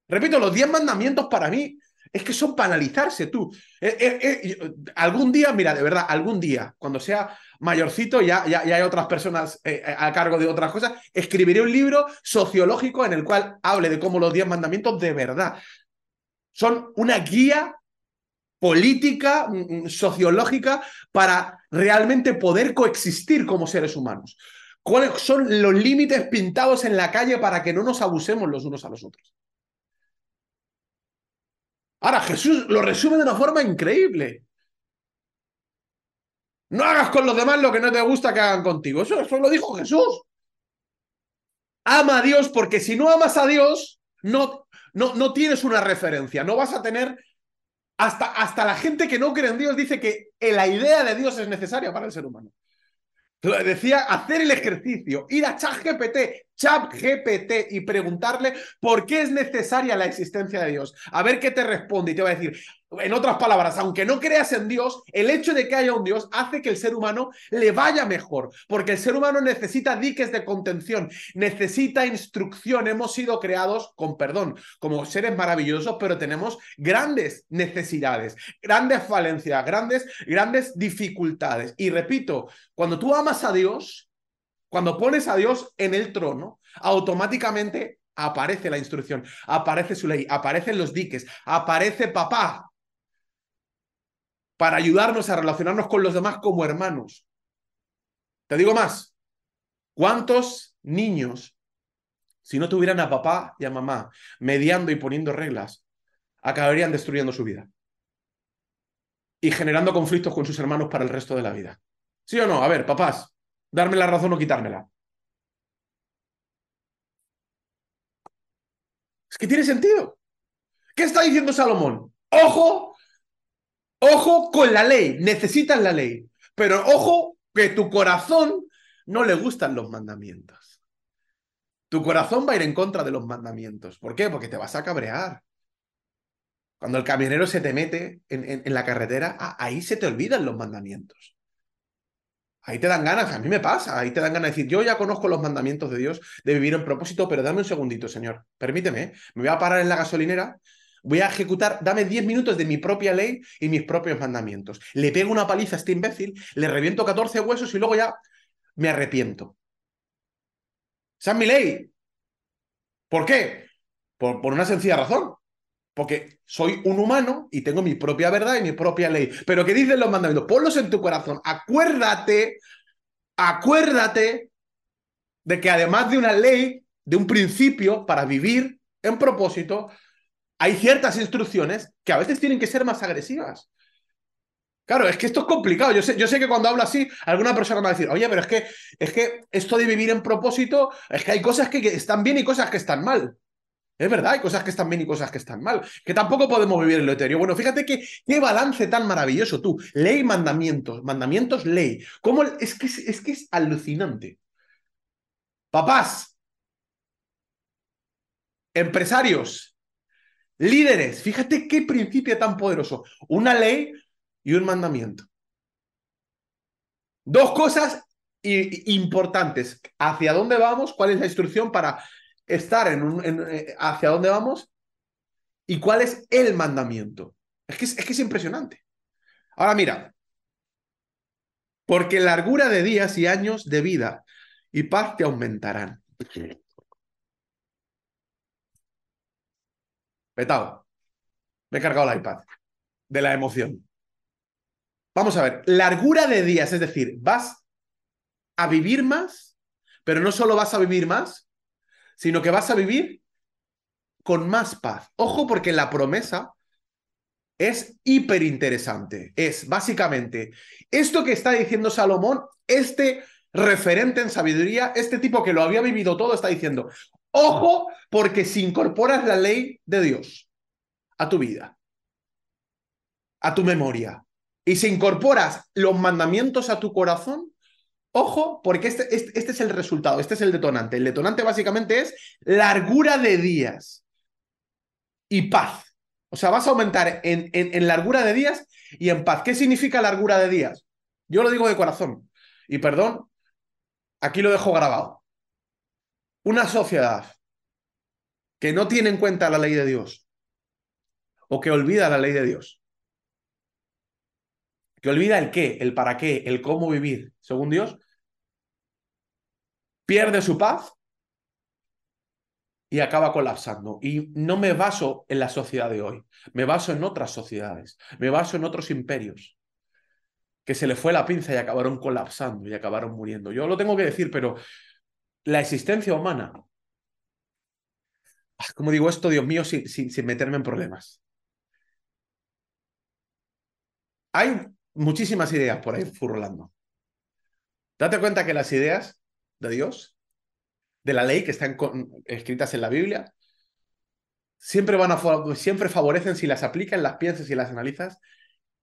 Repito, los diez mandamientos para mí es que son para analizarse tú. Eh, eh, eh, algún día, mira, de verdad, algún día, cuando sea mayorcito, ya, ya, ya hay otras personas a cargo de otras cosas, escribiré un libro sociológico en el cual hable de cómo los diez mandamientos de verdad son una guía política, mm, mm, sociológica, para realmente poder coexistir como seres humanos. ¿Cuáles son los límites pintados en la calle para que no nos abusemos los unos a los otros? Ahora, Jesús lo resume de una forma increíble. No hagas con los demás lo que no te gusta que hagan contigo. Eso, eso lo dijo Jesús. Ama a Dios porque si no amas a Dios, no, no, no tienes una referencia. No vas a tener... Hasta, hasta la gente que no cree en Dios dice que la idea de Dios es necesaria para el ser humano. Decía hacer el ejercicio, ir a ChatGPT, ChatGPT y preguntarle por qué es necesaria la existencia de Dios. A ver qué te responde y te va a decir, en otras palabras, aunque no creas en Dios, el hecho de que haya un Dios hace que el ser humano le vaya mejor, porque el ser humano necesita diques de contención, necesita instrucción. Hemos sido creados, con perdón, como seres maravillosos, pero tenemos grandes necesidades, grandes falencias, grandes, grandes dificultades. Y repito, cuando tú amas a Dios, cuando pones a Dios en el trono, automáticamente aparece la instrucción, aparece su ley, aparecen los diques, aparece papá, para ayudarnos a relacionarnos con los demás como hermanos. Te digo más, ¿cuántos niños, si no tuvieran a papá y a mamá mediando y poniendo reglas, acabarían destruyendo su vida? Y generando conflictos con sus hermanos para el resto de la vida. ¿Sí o no? A ver, papás, darme la razón o quitármela. Es que tiene sentido. ¿Qué está diciendo Salomón? Ojo Ojo con la ley, necesitas la ley, pero ojo que tu corazón no le gustan los mandamientos. Tu corazón va a ir en contra de los mandamientos. ¿Por qué? Porque te vas a cabrear. Cuando el camionero se te mete en, la carretera, ahí se te olvidan los mandamientos. Ahí te dan ganas, a mí me pasa, ahí te dan ganas de decir, yo ya conozco los mandamientos de Dios de vivir en propósito, pero dame un segundito, Señor, permíteme, me voy a parar en la gasolinera Voy a ejecutar, dame 10 minutos de mi propia ley y mis propios mandamientos. Le pego una paliza a este imbécil, le reviento 14 huesos y luego ya me arrepiento. Esa es mi ley. ¿Por qué? Por, por una sencilla razón. Porque soy un humano y tengo mi propia verdad y mi propia ley. Pero ¿qué dicen los mandamientos? Ponlos en tu corazón. Acuérdate, acuérdate de que además de una ley, de un principio para vivir en propósito, hay ciertas instrucciones que a veces tienen que ser más agresivas. Claro, es que esto es complicado. Yo sé, yo sé que cuando hablo así, alguna persona me va a decir, oye, pero es que, es que esto de vivir en propósito, es que hay cosas que, están bien y cosas que están mal. Es verdad, hay cosas que están bien y cosas que están mal. Que tampoco podemos vivir en lo etéreo. Bueno, fíjate que, qué balance tan maravilloso tú. Ley, mandamientos. Mandamientos, ley. ¿Cómo? Es, que, es que es alucinante. Papás. Empresarios Líderes, fíjate qué principio tan poderoso. Una ley y un mandamiento. Dos cosas importantes. ¿Hacia dónde vamos? ¿Cuál es la instrucción para estar en un... Eh, ¿Hacia dónde vamos? ¿Y cuál es el mandamiento? Es que es, es que es impresionante. Ahora mira, porque largura de días y años de vida y paz te aumentarán. Petado. Me he cargado el iPad. De la emoción. Vamos a ver. Largura de días, es decir, vas a vivir más, pero no solo vas a vivir más, sino que vas a vivir con más paz. Ojo porque la promesa es hiper interesante. Es básicamente esto que está diciendo Salomón, este referente en sabiduría, este tipo que lo había vivido todo, está diciendo, Ojo, porque si incorporas la ley de Dios a tu vida, a tu memoria, y si incorporas los mandamientos a tu corazón, ojo, porque este, este, este, es el resultado, este es el detonante. El detonante básicamente es largura de días y paz. O sea, vas a aumentar en, en largura de días y en paz. ¿Qué significa largura de días? Yo lo digo de corazón. Y perdón, aquí lo dejo grabado. Una sociedad que no tiene en cuenta la ley de Dios o que olvida la ley de Dios, que olvida el qué, el para qué, el cómo vivir, según Dios, pierde su paz y acaba colapsando. Y no me baso en la sociedad de hoy, me baso en otras sociedades, me baso en otros imperios que se le fue la pinza y acabaron colapsando y acabaron muriendo. Yo lo tengo que decir, pero la existencia humana. Ah, como digo esto, Dios mío, sin, sin, meterme en problemas. Hay muchísimas ideas por ahí furrolando. Date cuenta que las ideas de Dios, de la ley que están escritas en la Biblia, siempre, van a, siempre favorecen, si las aplicas, las piensas y las analizas,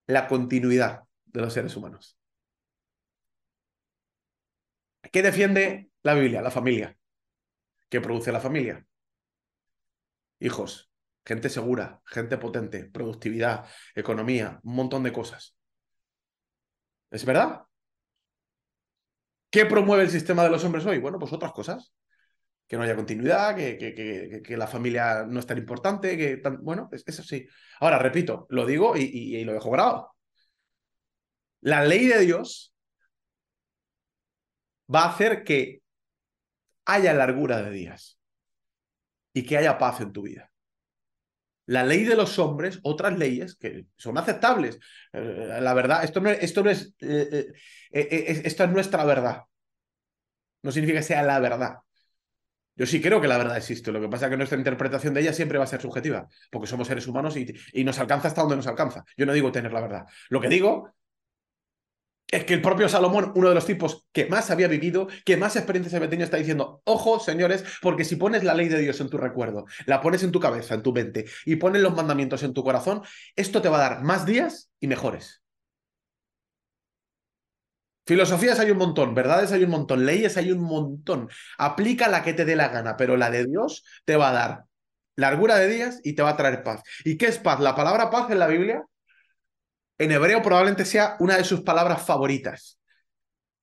la continuidad de los seres humanos. ¿Qué defiende la Biblia? La familia. ¿Qué produce la familia? Hijos, gente segura, gente potente, productividad, economía, un montón de cosas. ¿Es verdad? ¿Qué promueve el sistema de los hombres hoy? Bueno, pues otras cosas. Que no haya continuidad, que, que, la familia no es tan importante, que bueno, eso sí. Ahora, repito, lo digo y, y lo dejo grabado. La ley de Dios va a hacer que haya largura de días y que haya paz en tu vida. La ley de los hombres, otras leyes que son aceptables. Eh, la verdad, esto no, esto no es, eh, eh, esto es nuestra verdad. No significa que sea la verdad. Yo sí creo que la verdad existe. Lo que pasa es que nuestra interpretación de ella siempre va a ser subjetiva, porque somos seres humanos y, y nos alcanza hasta donde nos alcanza. Yo no digo tener la verdad. Lo que digo es que el propio Salomón, uno de los tipos que más había vivido, que más experiencias había tenido, está diciendo, ojo, señores, porque si pones la ley de Dios en tu recuerdo, la pones en tu cabeza, en tu mente, y pones los mandamientos en tu corazón, esto te va a dar más días y mejores. Filosofías hay un montón, verdades hay un montón, leyes hay un montón. Aplica la que te dé la gana, pero la de Dios te va a dar largura de días y te va a traer paz. ¿Y qué es paz? La palabra paz en la Biblia en hebreo probablemente sea una de sus palabras favoritas.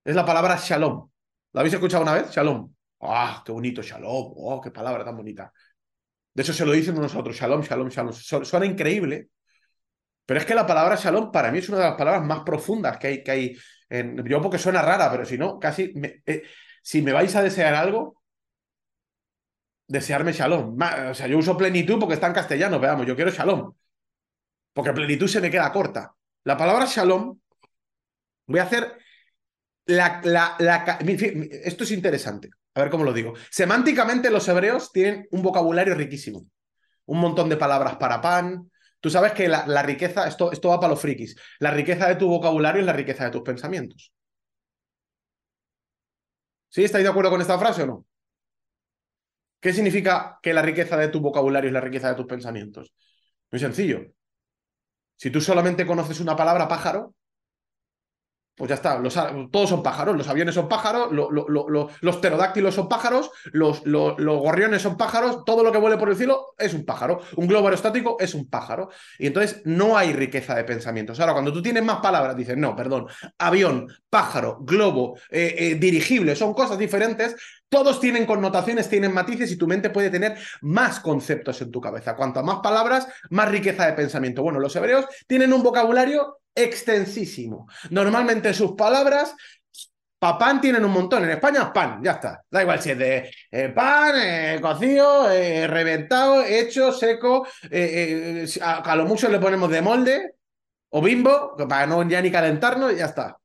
Es la palabra shalom. ¿La habéis escuchado una vez? Shalom. ¡Ah, qué bonito shalom! ¡Oh, qué palabra tan bonita! De hecho, se lo dicen nosotros, shalom, shalom, shalom. Suena increíble, pero es que la palabra shalom para mí es una de las palabras más profundas que hay. Que hay. Yo porque suena rara, pero si no, casi... Eh, si me vais a desear algo, desearme shalom. O sea, yo uso plenitud porque está en castellano, veamos, yo quiero shalom. Porque plenitud se me queda corta. La palabra shalom, voy a hacer esto es interesante, a ver cómo lo digo. Semánticamente los hebreos tienen un vocabulario riquísimo, un montón de palabras para pan. Tú sabes que la, la riqueza, esto, esto va para los frikis, la riqueza de tu vocabulario es la riqueza de tus pensamientos. ¿Sí? ¿Estáis de acuerdo con esta frase o no? ¿Qué significa que la riqueza de tu vocabulario es la riqueza de tus pensamientos? Muy sencillo. Si tú solamente conoces una palabra pájaro, pues ya está, todos son pájaros, los aviones son pájaros, los pterodáctilos son pájaros, los, gorriones son pájaros, todo lo que vuele por el cielo es un pájaro, un globo aerostático es un pájaro. Y entonces no hay riqueza de pensamientos. Ahora, cuando tú tienes más palabras, dices, no, perdón, avión, pájaro, globo, eh, eh, dirigible, son cosas diferentes, todos tienen connotaciones, tienen matices y tu mente puede tener más conceptos en tu cabeza. Cuanto más palabras, más riqueza de pensamiento. Bueno, los hebreos tienen un vocabulario extensísimo. Normalmente sus palabras pan tienen un montón. En España, pan, ya está. Da igual si es de eh, pan, eh, cocido, eh, reventado, hecho, seco. A, lo mucho le ponemos de molde o bimbo, para no ya ni calentarnos ya está.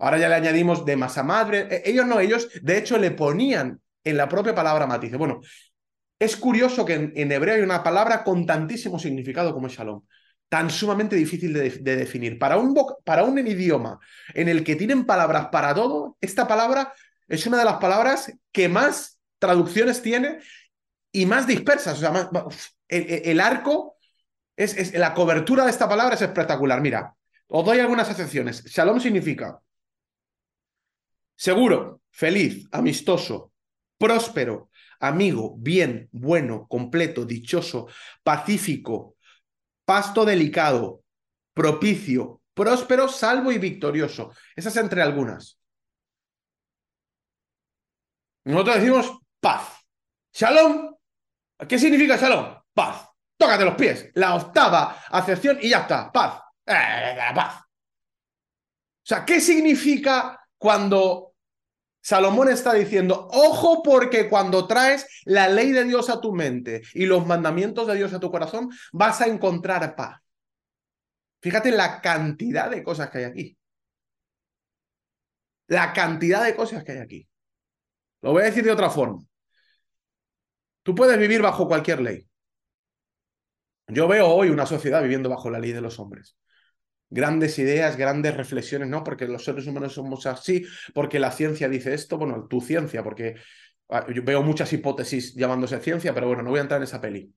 Ahora ya le añadimos de masa madre. Ellos no, ellos de hecho le ponían en la propia palabra matices. Bueno, es curioso que en, hebreo hay una palabra con tantísimo significado como es shalom, tan sumamente difícil de, definir. Para un, para un idioma en el que tienen palabras para todo, esta palabra es una de las palabras que más traducciones tiene y más dispersas. O sea, el, arco, es, la cobertura de esta palabra es espectacular. Mira, os doy algunas excepciones. Shalom significa seguro, feliz, amistoso, próspero, amigo, bien, bueno, completo, dichoso, pacífico, pasto delicado, propicio, próspero, salvo y victorioso. Esas entre algunas. Nosotros decimos paz. Shalom. ¿Qué significa shalom? Paz. Tócate los pies. La octava acepción y ya está. Paz. Eh, paz. O sea, ¿qué significa cuando Salomón está diciendo, ojo porque cuando traes la ley de Dios a tu mente y los mandamientos de Dios a tu corazón, vas a encontrar paz. Fíjate la cantidad de cosas que hay aquí. La cantidad de cosas que hay aquí. Lo voy a decir de otra forma. Tú puedes vivir bajo cualquier ley. Yo veo hoy una sociedad viviendo bajo la ley de los hombres grandes ideas, grandes reflexiones, ¿no? Porque los seres humanos somos así, porque la ciencia dice esto, bueno, tu ciencia, porque ah, yo veo muchas hipótesis llamándose ciencia, pero bueno, no voy a entrar en esa peli.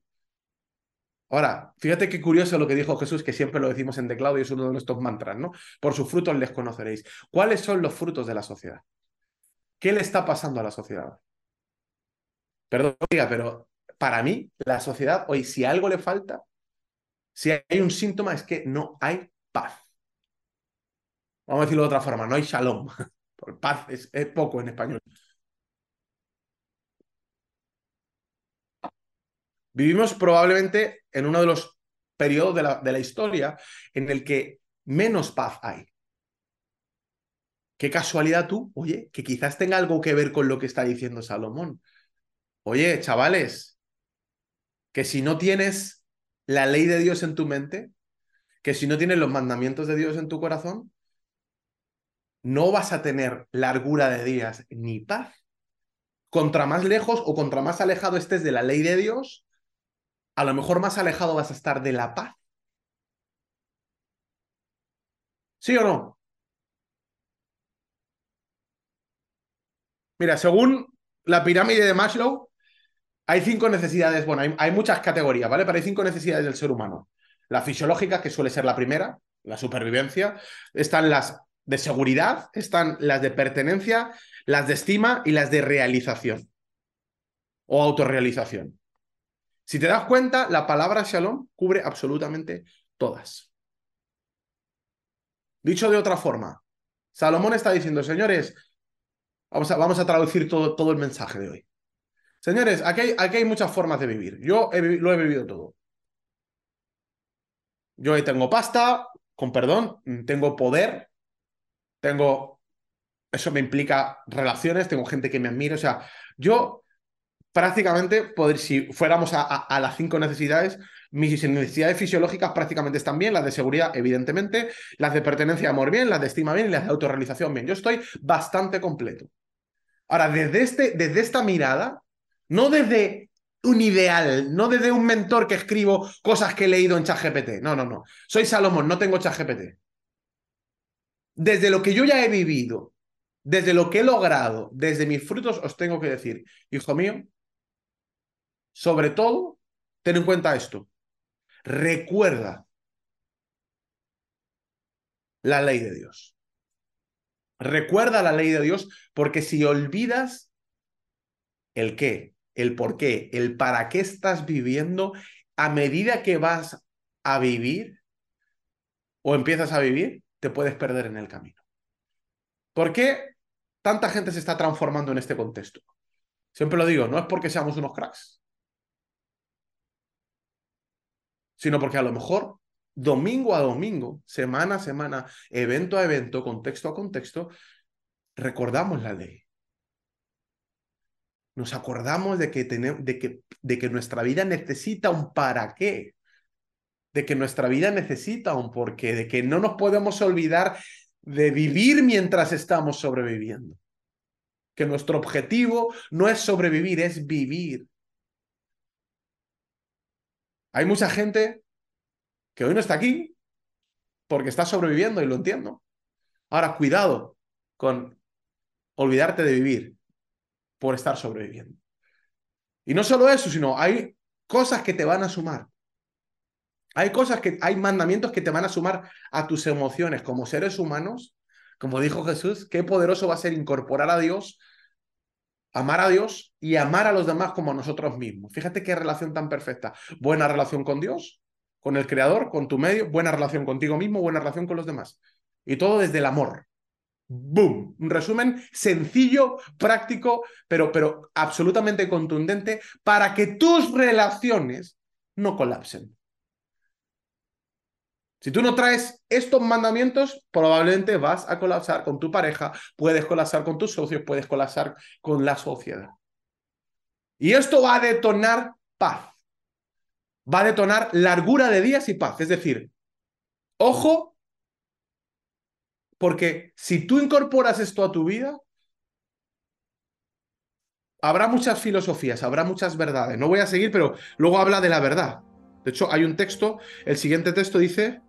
Ahora, fíjate qué curioso lo que dijo Jesús, que siempre lo decimos en teclado y es uno de nuestros mantras, ¿no? Por sus frutos les conoceréis. ¿Cuáles son los frutos de la sociedad? ¿Qué le está pasando a la sociedad? Perdón, diga, pero para mí, la sociedad hoy, si algo le falta, si hay un síntoma, es que no hay paz. Vamos a decirlo de otra forma, no hay shalom. Paz es, es poco en español. Vivimos probablemente en uno de los periodos de la, de la historia en el que menos paz hay. Qué casualidad tú, oye, que quizás tenga algo que ver con lo que está diciendo Salomón. Oye, chavales, que si no tienes la ley de Dios en tu mente, que si no tienes los mandamientos de Dios en tu corazón, no vas a tener largura de días ni paz. Contra más lejos o contra más alejado estés de la ley de Dios, a lo mejor más alejado vas a estar de la paz. ¿Sí o no? Mira, según la pirámide de Maslow, hay cinco necesidades, bueno, hay, muchas categorías, ¿vale? Pero hay cinco necesidades del ser humano. La fisiológica, que suele ser la primera, la supervivencia. Están las de seguridad, están las de pertenencia, las de estima y las de realización o autorrealización. Si te das cuenta, la palabra shalom cubre absolutamente todas. Dicho de otra forma, Salomón está diciendo, señores, vamos a, vamos a traducir todo, todo, el mensaje de hoy. Señores, aquí hay, aquí hay muchas formas de vivir. Yo lo he vivido todo. Yo ahí tengo pasta, con perdón, tengo poder, tengo... Eso me implica relaciones, tengo gente que me admira. O sea, yo prácticamente, poder, si fuéramos a, las cinco necesidades, mis necesidades fisiológicas prácticamente están bien, las de seguridad, evidentemente, las de pertenencia amor bien, las de estima bien y las de autorrealización bien. Yo estoy bastante completo. Ahora, desde, este, desde esta mirada, no desde un ideal, no desde un mentor que escribo cosas que he leído en ChatGPT. No, no, no. Soy Salomón, no tengo ChatGPT. Desde lo que yo ya he vivido, desde lo que he logrado, desde mis frutos, os tengo que decir, hijo mío, sobre todo, ten en cuenta esto. Recuerda la ley de Dios. Recuerda la ley de Dios porque si olvidas el qué, el por qué, el para qué estás viviendo, a medida que vas a vivir o empiezas a vivir, te puedes perder en el camino. ¿Por qué tanta gente se está transformando en este contexto? Siempre lo digo, no es porque seamos unos cracks, sino porque a lo mejor domingo a domingo, semana a semana, evento a evento, contexto a contexto, recordamos la ley. Nos acordamos de que, tenemos, de que, de que nuestra vida necesita un para qué, de que nuestra vida necesita un porqué, de que no nos podemos olvidar de vivir mientras estamos sobreviviendo. Que nuestro objetivo no es sobrevivir, es vivir. Hay mucha gente que hoy no está aquí porque está sobreviviendo y lo entiendo. Ahora, cuidado con olvidarte de vivir por estar sobreviviendo. Y no solo eso, sino hay cosas que te van a sumar. Hay cosas que, hay mandamientos que te van a sumar a tus emociones como seres humanos. Como dijo Jesús, qué poderoso va a ser incorporar a Dios amar a Dios y amar a los demás como a nosotros mismos. Fíjate qué relación tan perfecta. Buena relación con Dios, con el Creador, con tu medio, buena relación contigo mismo, buena relación con los demás. Y todo desde el amor. ¡Boom! Un resumen sencillo, práctico, pero, pero absolutamente contundente para que tus relaciones no colapsen. Si tú no traes estos mandamientos, probablemente vas a colapsar con tu pareja, puedes colapsar con tus socios, puedes colapsar con la sociedad. Y esto va a detonar paz. Va a detonar largura de días y paz. Es decir, ojo, porque si tú incorporas esto a tu vida, habrá muchas filosofías, habrá muchas verdades. No voy a seguir, pero luego habla de la verdad. De hecho, hay un texto, el siguiente texto dice,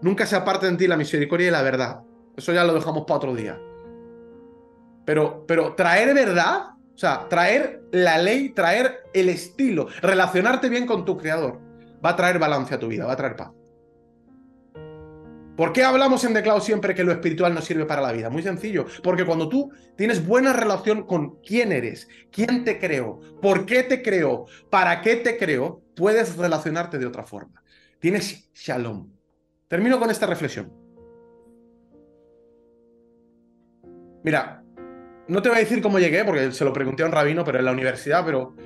Nunca se aparte en ti la misericordia y la verdad. Eso ya lo dejamos para otro día. Pero, pero traer verdad, o sea, traer la ley, traer el estilo, relacionarte bien con tu creador, va a traer balance a tu vida, va a traer paz. ¿Por qué hablamos en Declado siempre que lo espiritual no sirve para la vida? Muy sencillo, porque cuando tú tienes buena relación con quién eres, quién te creó, por qué te creó, para qué te creó, puedes relacionarte de otra forma. Tienes shalom. Termino con esta reflexión. Mira, no te voy a decir cómo llegué, porque se lo pregunté a un rabino, pero en la universidad, pero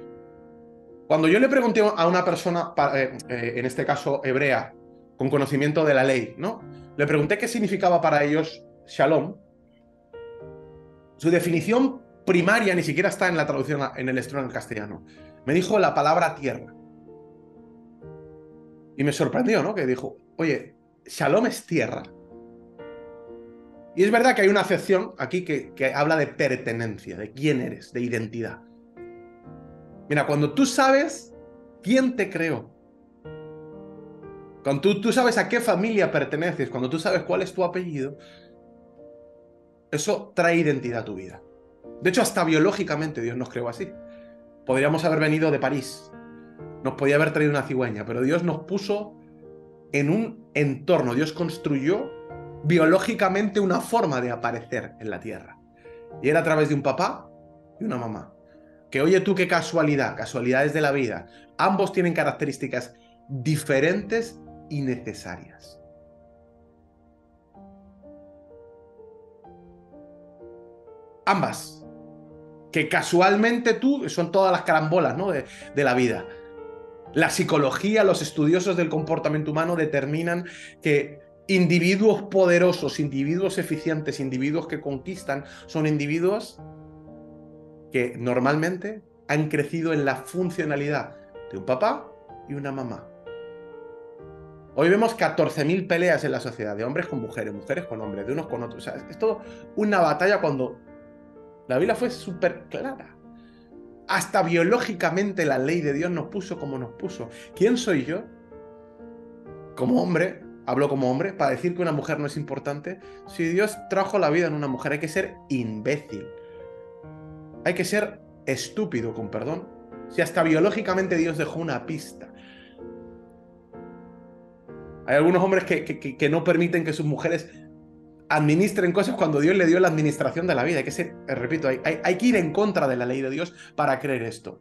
cuando yo le pregunté a una persona, eh, eh, en este caso hebrea, con conocimiento de la ley, ¿no? Le pregunté qué significaba para ellos shalom. Su definición primaria ni siquiera está en la traducción en el estreno en castellano. Me dijo la palabra tierra. Y me sorprendió, ¿no? Que dijo, oye, shalom es tierra. Y es verdad que hay una acepción aquí que, que habla de pertenencia, de quién eres, de identidad. Mira, cuando tú sabes quién te creó, cuando tú, sabes a qué familia perteneces, cuando tú sabes cuál es tu apellido, eso trae identidad a tu vida. De hecho, hasta biológicamente Dios nos creó así. Podríamos haber venido de París, nos podía haber traído una cigüeña, pero Dios nos puso en un entorno, Dios construyó biológicamente una forma de aparecer en la tierra. Y era a través de un papá y una mamá. Que oye tú qué casualidad, casualidades de la vida. Ambos tienen características diferentes innecesarias. Ambas. Que casualmente tú, son todas las carambolas ¿no? de, de la vida. La psicología, los estudiosos del comportamiento humano determinan que individuos poderosos, individuos eficientes, individuos que conquistan, son individuos que normalmente han crecido en la funcionalidad de un papá y una mamá. Hoy vemos 14.000 peleas en la sociedad, de hombres con mujeres, mujeres con hombres, de unos con otros. O sea, es todo una batalla cuando la Biblia fue súper clara. Hasta biológicamente la ley de Dios nos puso como nos puso. ¿Quién soy yo? Como hombre, hablo como hombre, para decir que una mujer no es importante. Si Dios trajo la vida en una mujer, hay que ser imbécil. Hay que ser estúpido, con perdón. Si hasta biológicamente Dios dejó una pista. Hay algunos hombres que, no permiten que sus mujeres administren cosas cuando Dios le dio la administración de la vida. Hay que ser, eh, repito, hay, hay, que ir en contra de la ley de Dios para creer esto.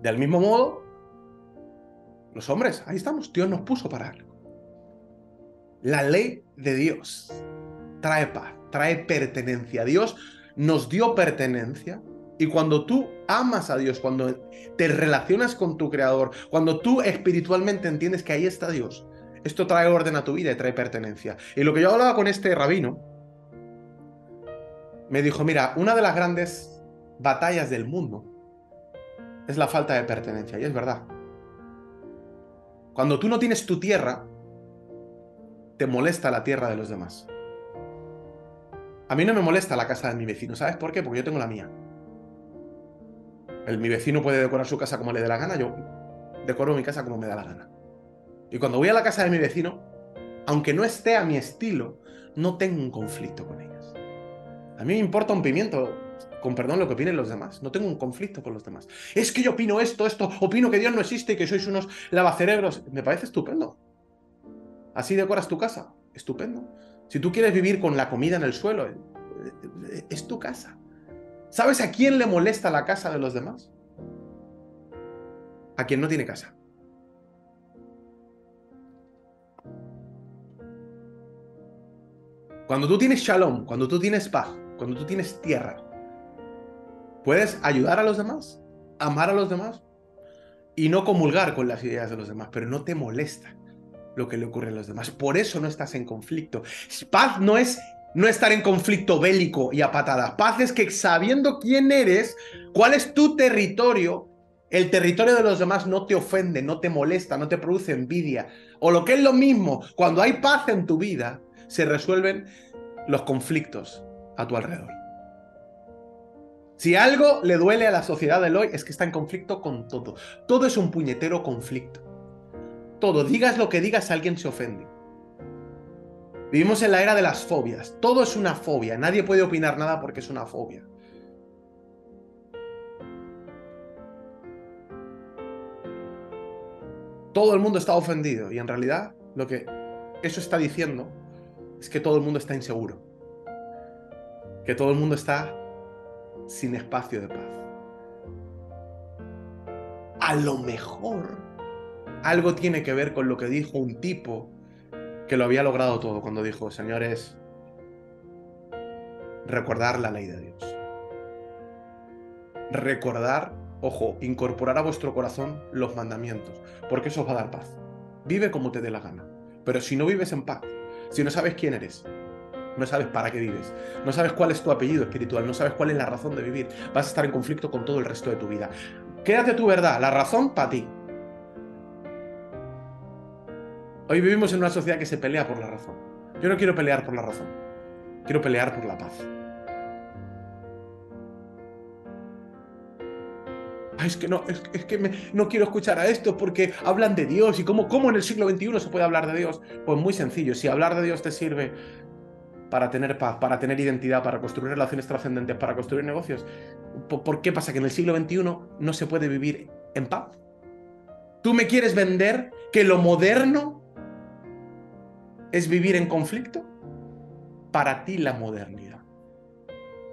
Del mismo modo, los hombres, ahí estamos, Dios nos puso para algo. La ley de Dios trae paz, trae pertenencia. Dios nos dio pertenencia y cuando tú amas a Dios, cuando te relacionas con tu Creador, cuando tú espiritualmente entiendes que ahí está Dios, esto trae orden a tu vida y trae pertenencia. Y lo que yo hablaba con este rabino, me dijo, mira, una de las grandes batallas del mundo es la falta de pertenencia. Y es verdad. Cuando tú no tienes tu tierra, te molesta la tierra de los demás. A mí no me molesta la casa de mi vecino. ¿Sabes por qué? Porque yo tengo la mía. Mi vecino puede decorar su casa como le dé la gana, yo decoro mi casa como me da la gana. Y cuando voy a la casa de mi vecino, aunque no esté a mi estilo, no tengo un conflicto con ellos. A mí me importa un pimiento, con perdón, lo que opinen los demás. No tengo un conflicto con los demás. Es que yo opino esto, esto, opino que Dios no existe y que sois unos lavacerebros. Me parece estupendo. Así decoras tu casa. Estupendo. Si tú quieres vivir con la comida en el suelo, eh, eh, es tu casa. ¿Sabes a quién le molesta la casa de los demás? A quien no tiene casa. Cuando tú tienes shalom, cuando tú tienes paz, cuando tú tienes tierra, puedes ayudar a los demás, amar a los demás y no comulgar con las ideas de los demás, pero no te molesta lo que le ocurre a los demás. Por eso no estás en conflicto. Paz no es no estar en conflicto bélico y a patadas. Paz es que sabiendo quién eres, cuál es tu territorio, el territorio de los demás no te ofende, no te molesta, no te produce envidia. O lo que es lo mismo, cuando hay paz en tu vida, se resuelven los conflictos a tu alrededor. Si algo le duele a la sociedad de hoy es que está en conflicto con todo. Todo es un puñetero conflicto. Todo, digas lo que digas, alguien se ofende. Vivimos en la era de las fobias. Todo es una fobia. Nadie puede opinar nada porque es una fobia. todo el mundo está ofendido y en realidad lo que eso está diciendo es que todo el mundo está inseguro, que todo el mundo está sin espacio de paz. A lo mejor algo tiene que ver con lo que dijo un tipo que lo había logrado todo cuando dijo, señores, recordar la ley de Dios. Recordar, ojo, incorporar a vuestro corazón los mandamientos, porque eso os va a dar paz. Vive como te dé la gana. Pero si no vives en paz, si no sabes quién eres, no sabes para qué vives, no sabes cuál es tu apellido espiritual, no sabes cuál es la razón de vivir, vas a estar en conflicto con todo el resto de tu vida. Quédate tu verdad, la razón para ti. Hoy vivimos en una sociedad que se pelea por la razón. Yo no quiero pelear por la razón, quiero pelear por la paz. es que no, es, que no quiero escuchar a esto porque hablan de Dios y cómo, cómo en el siglo XXI se puede hablar de Dios. Pues muy sencillo, si hablar de Dios te sirve para tener paz, para tener identidad, para construir relaciones trascendentes, para construir negocios, ¿por qué pasa que en el siglo XXI no se puede vivir en paz? ¿Tú me quieres vender que lo moderno es vivir en conflicto? Para ti la modernidad.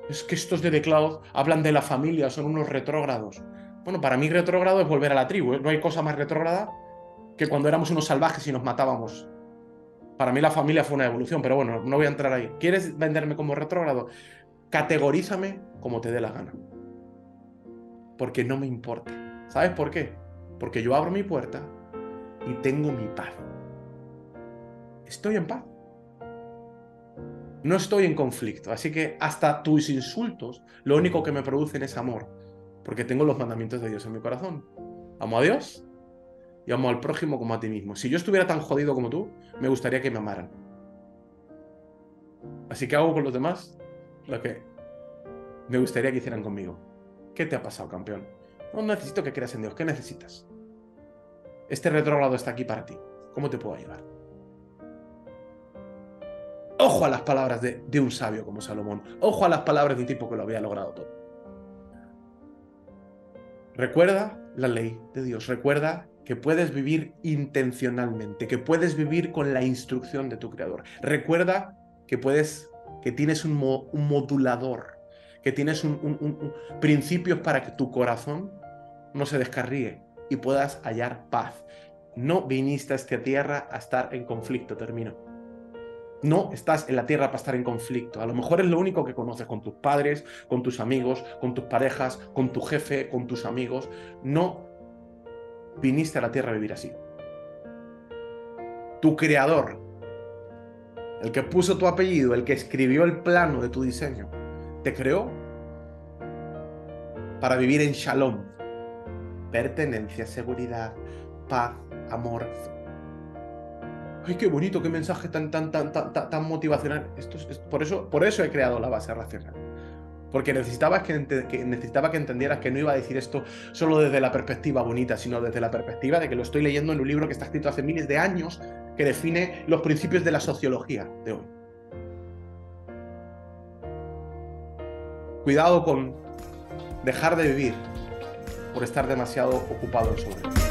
Es que estos de The Cloud hablan de la familia, son unos retrógrados. Bueno, para mí retrógrado es volver a la tribu. ¿eh? No hay cosa más retrógrada que cuando éramos unos salvajes y nos matábamos. Para mí la familia fue una evolución, pero bueno, no voy a entrar ahí. ¿Quieres venderme como retrógrado? Categorízame como te dé la gana. Porque no me importa. ¿Sabes por qué? Porque yo abro mi puerta y tengo mi paz. Estoy en paz. No estoy en conflicto. Así que hasta tus insultos, lo único que me producen es amor porque tengo los mandamientos de Dios en mi corazón. Amo a Dios y amo al prójimo como a ti mismo. Si yo estuviera tan jodido como tú, me gustaría que me amaran. Así que hago con los demás lo que me gustaría que hicieran conmigo. ¿Qué te ha pasado, campeón? No necesito que creas en Dios. ¿Qué necesitas? Este retrógrado está aquí para ti. ¿Cómo te puedo ayudar? Ojo a las palabras de, un sabio como Salomón. Ojo a las palabras de un tipo que lo había logrado todo. Recuerda la ley de Dios, recuerda que puedes vivir intencionalmente, que puedes vivir con la instrucción de tu creador. Recuerda que puedes, que tienes un, modulador, que tienes principios para que tu corazón no se descarríe y puedas hallar paz. No viniste a esta tierra a estar en conflicto, termino. No estás en la tierra para estar en conflicto. A lo mejor es lo único que conoces con tus padres, con tus amigos, con tus parejas, con tu jefe, con tus amigos. No viniste a la tierra a vivir así. Tu creador, el que puso tu apellido, el que escribió el plano de tu diseño, te creó para vivir en shalom, pertenencia, seguridad, paz, amor, ¡Ay, qué bonito, qué mensaje tan, tan, tan, tan, tan motivacional! Esto es, por, eso, por eso he creado la base racional. Porque necesitabas que, necesitaba que entendieras que no iba a decir esto solo desde la perspectiva bonita, sino desde la perspectiva de que lo estoy leyendo en un libro que está escrito hace miles de años, que define los principios de la sociología de hoy. Cuidado con dejar de vivir por estar demasiado ocupado en sobre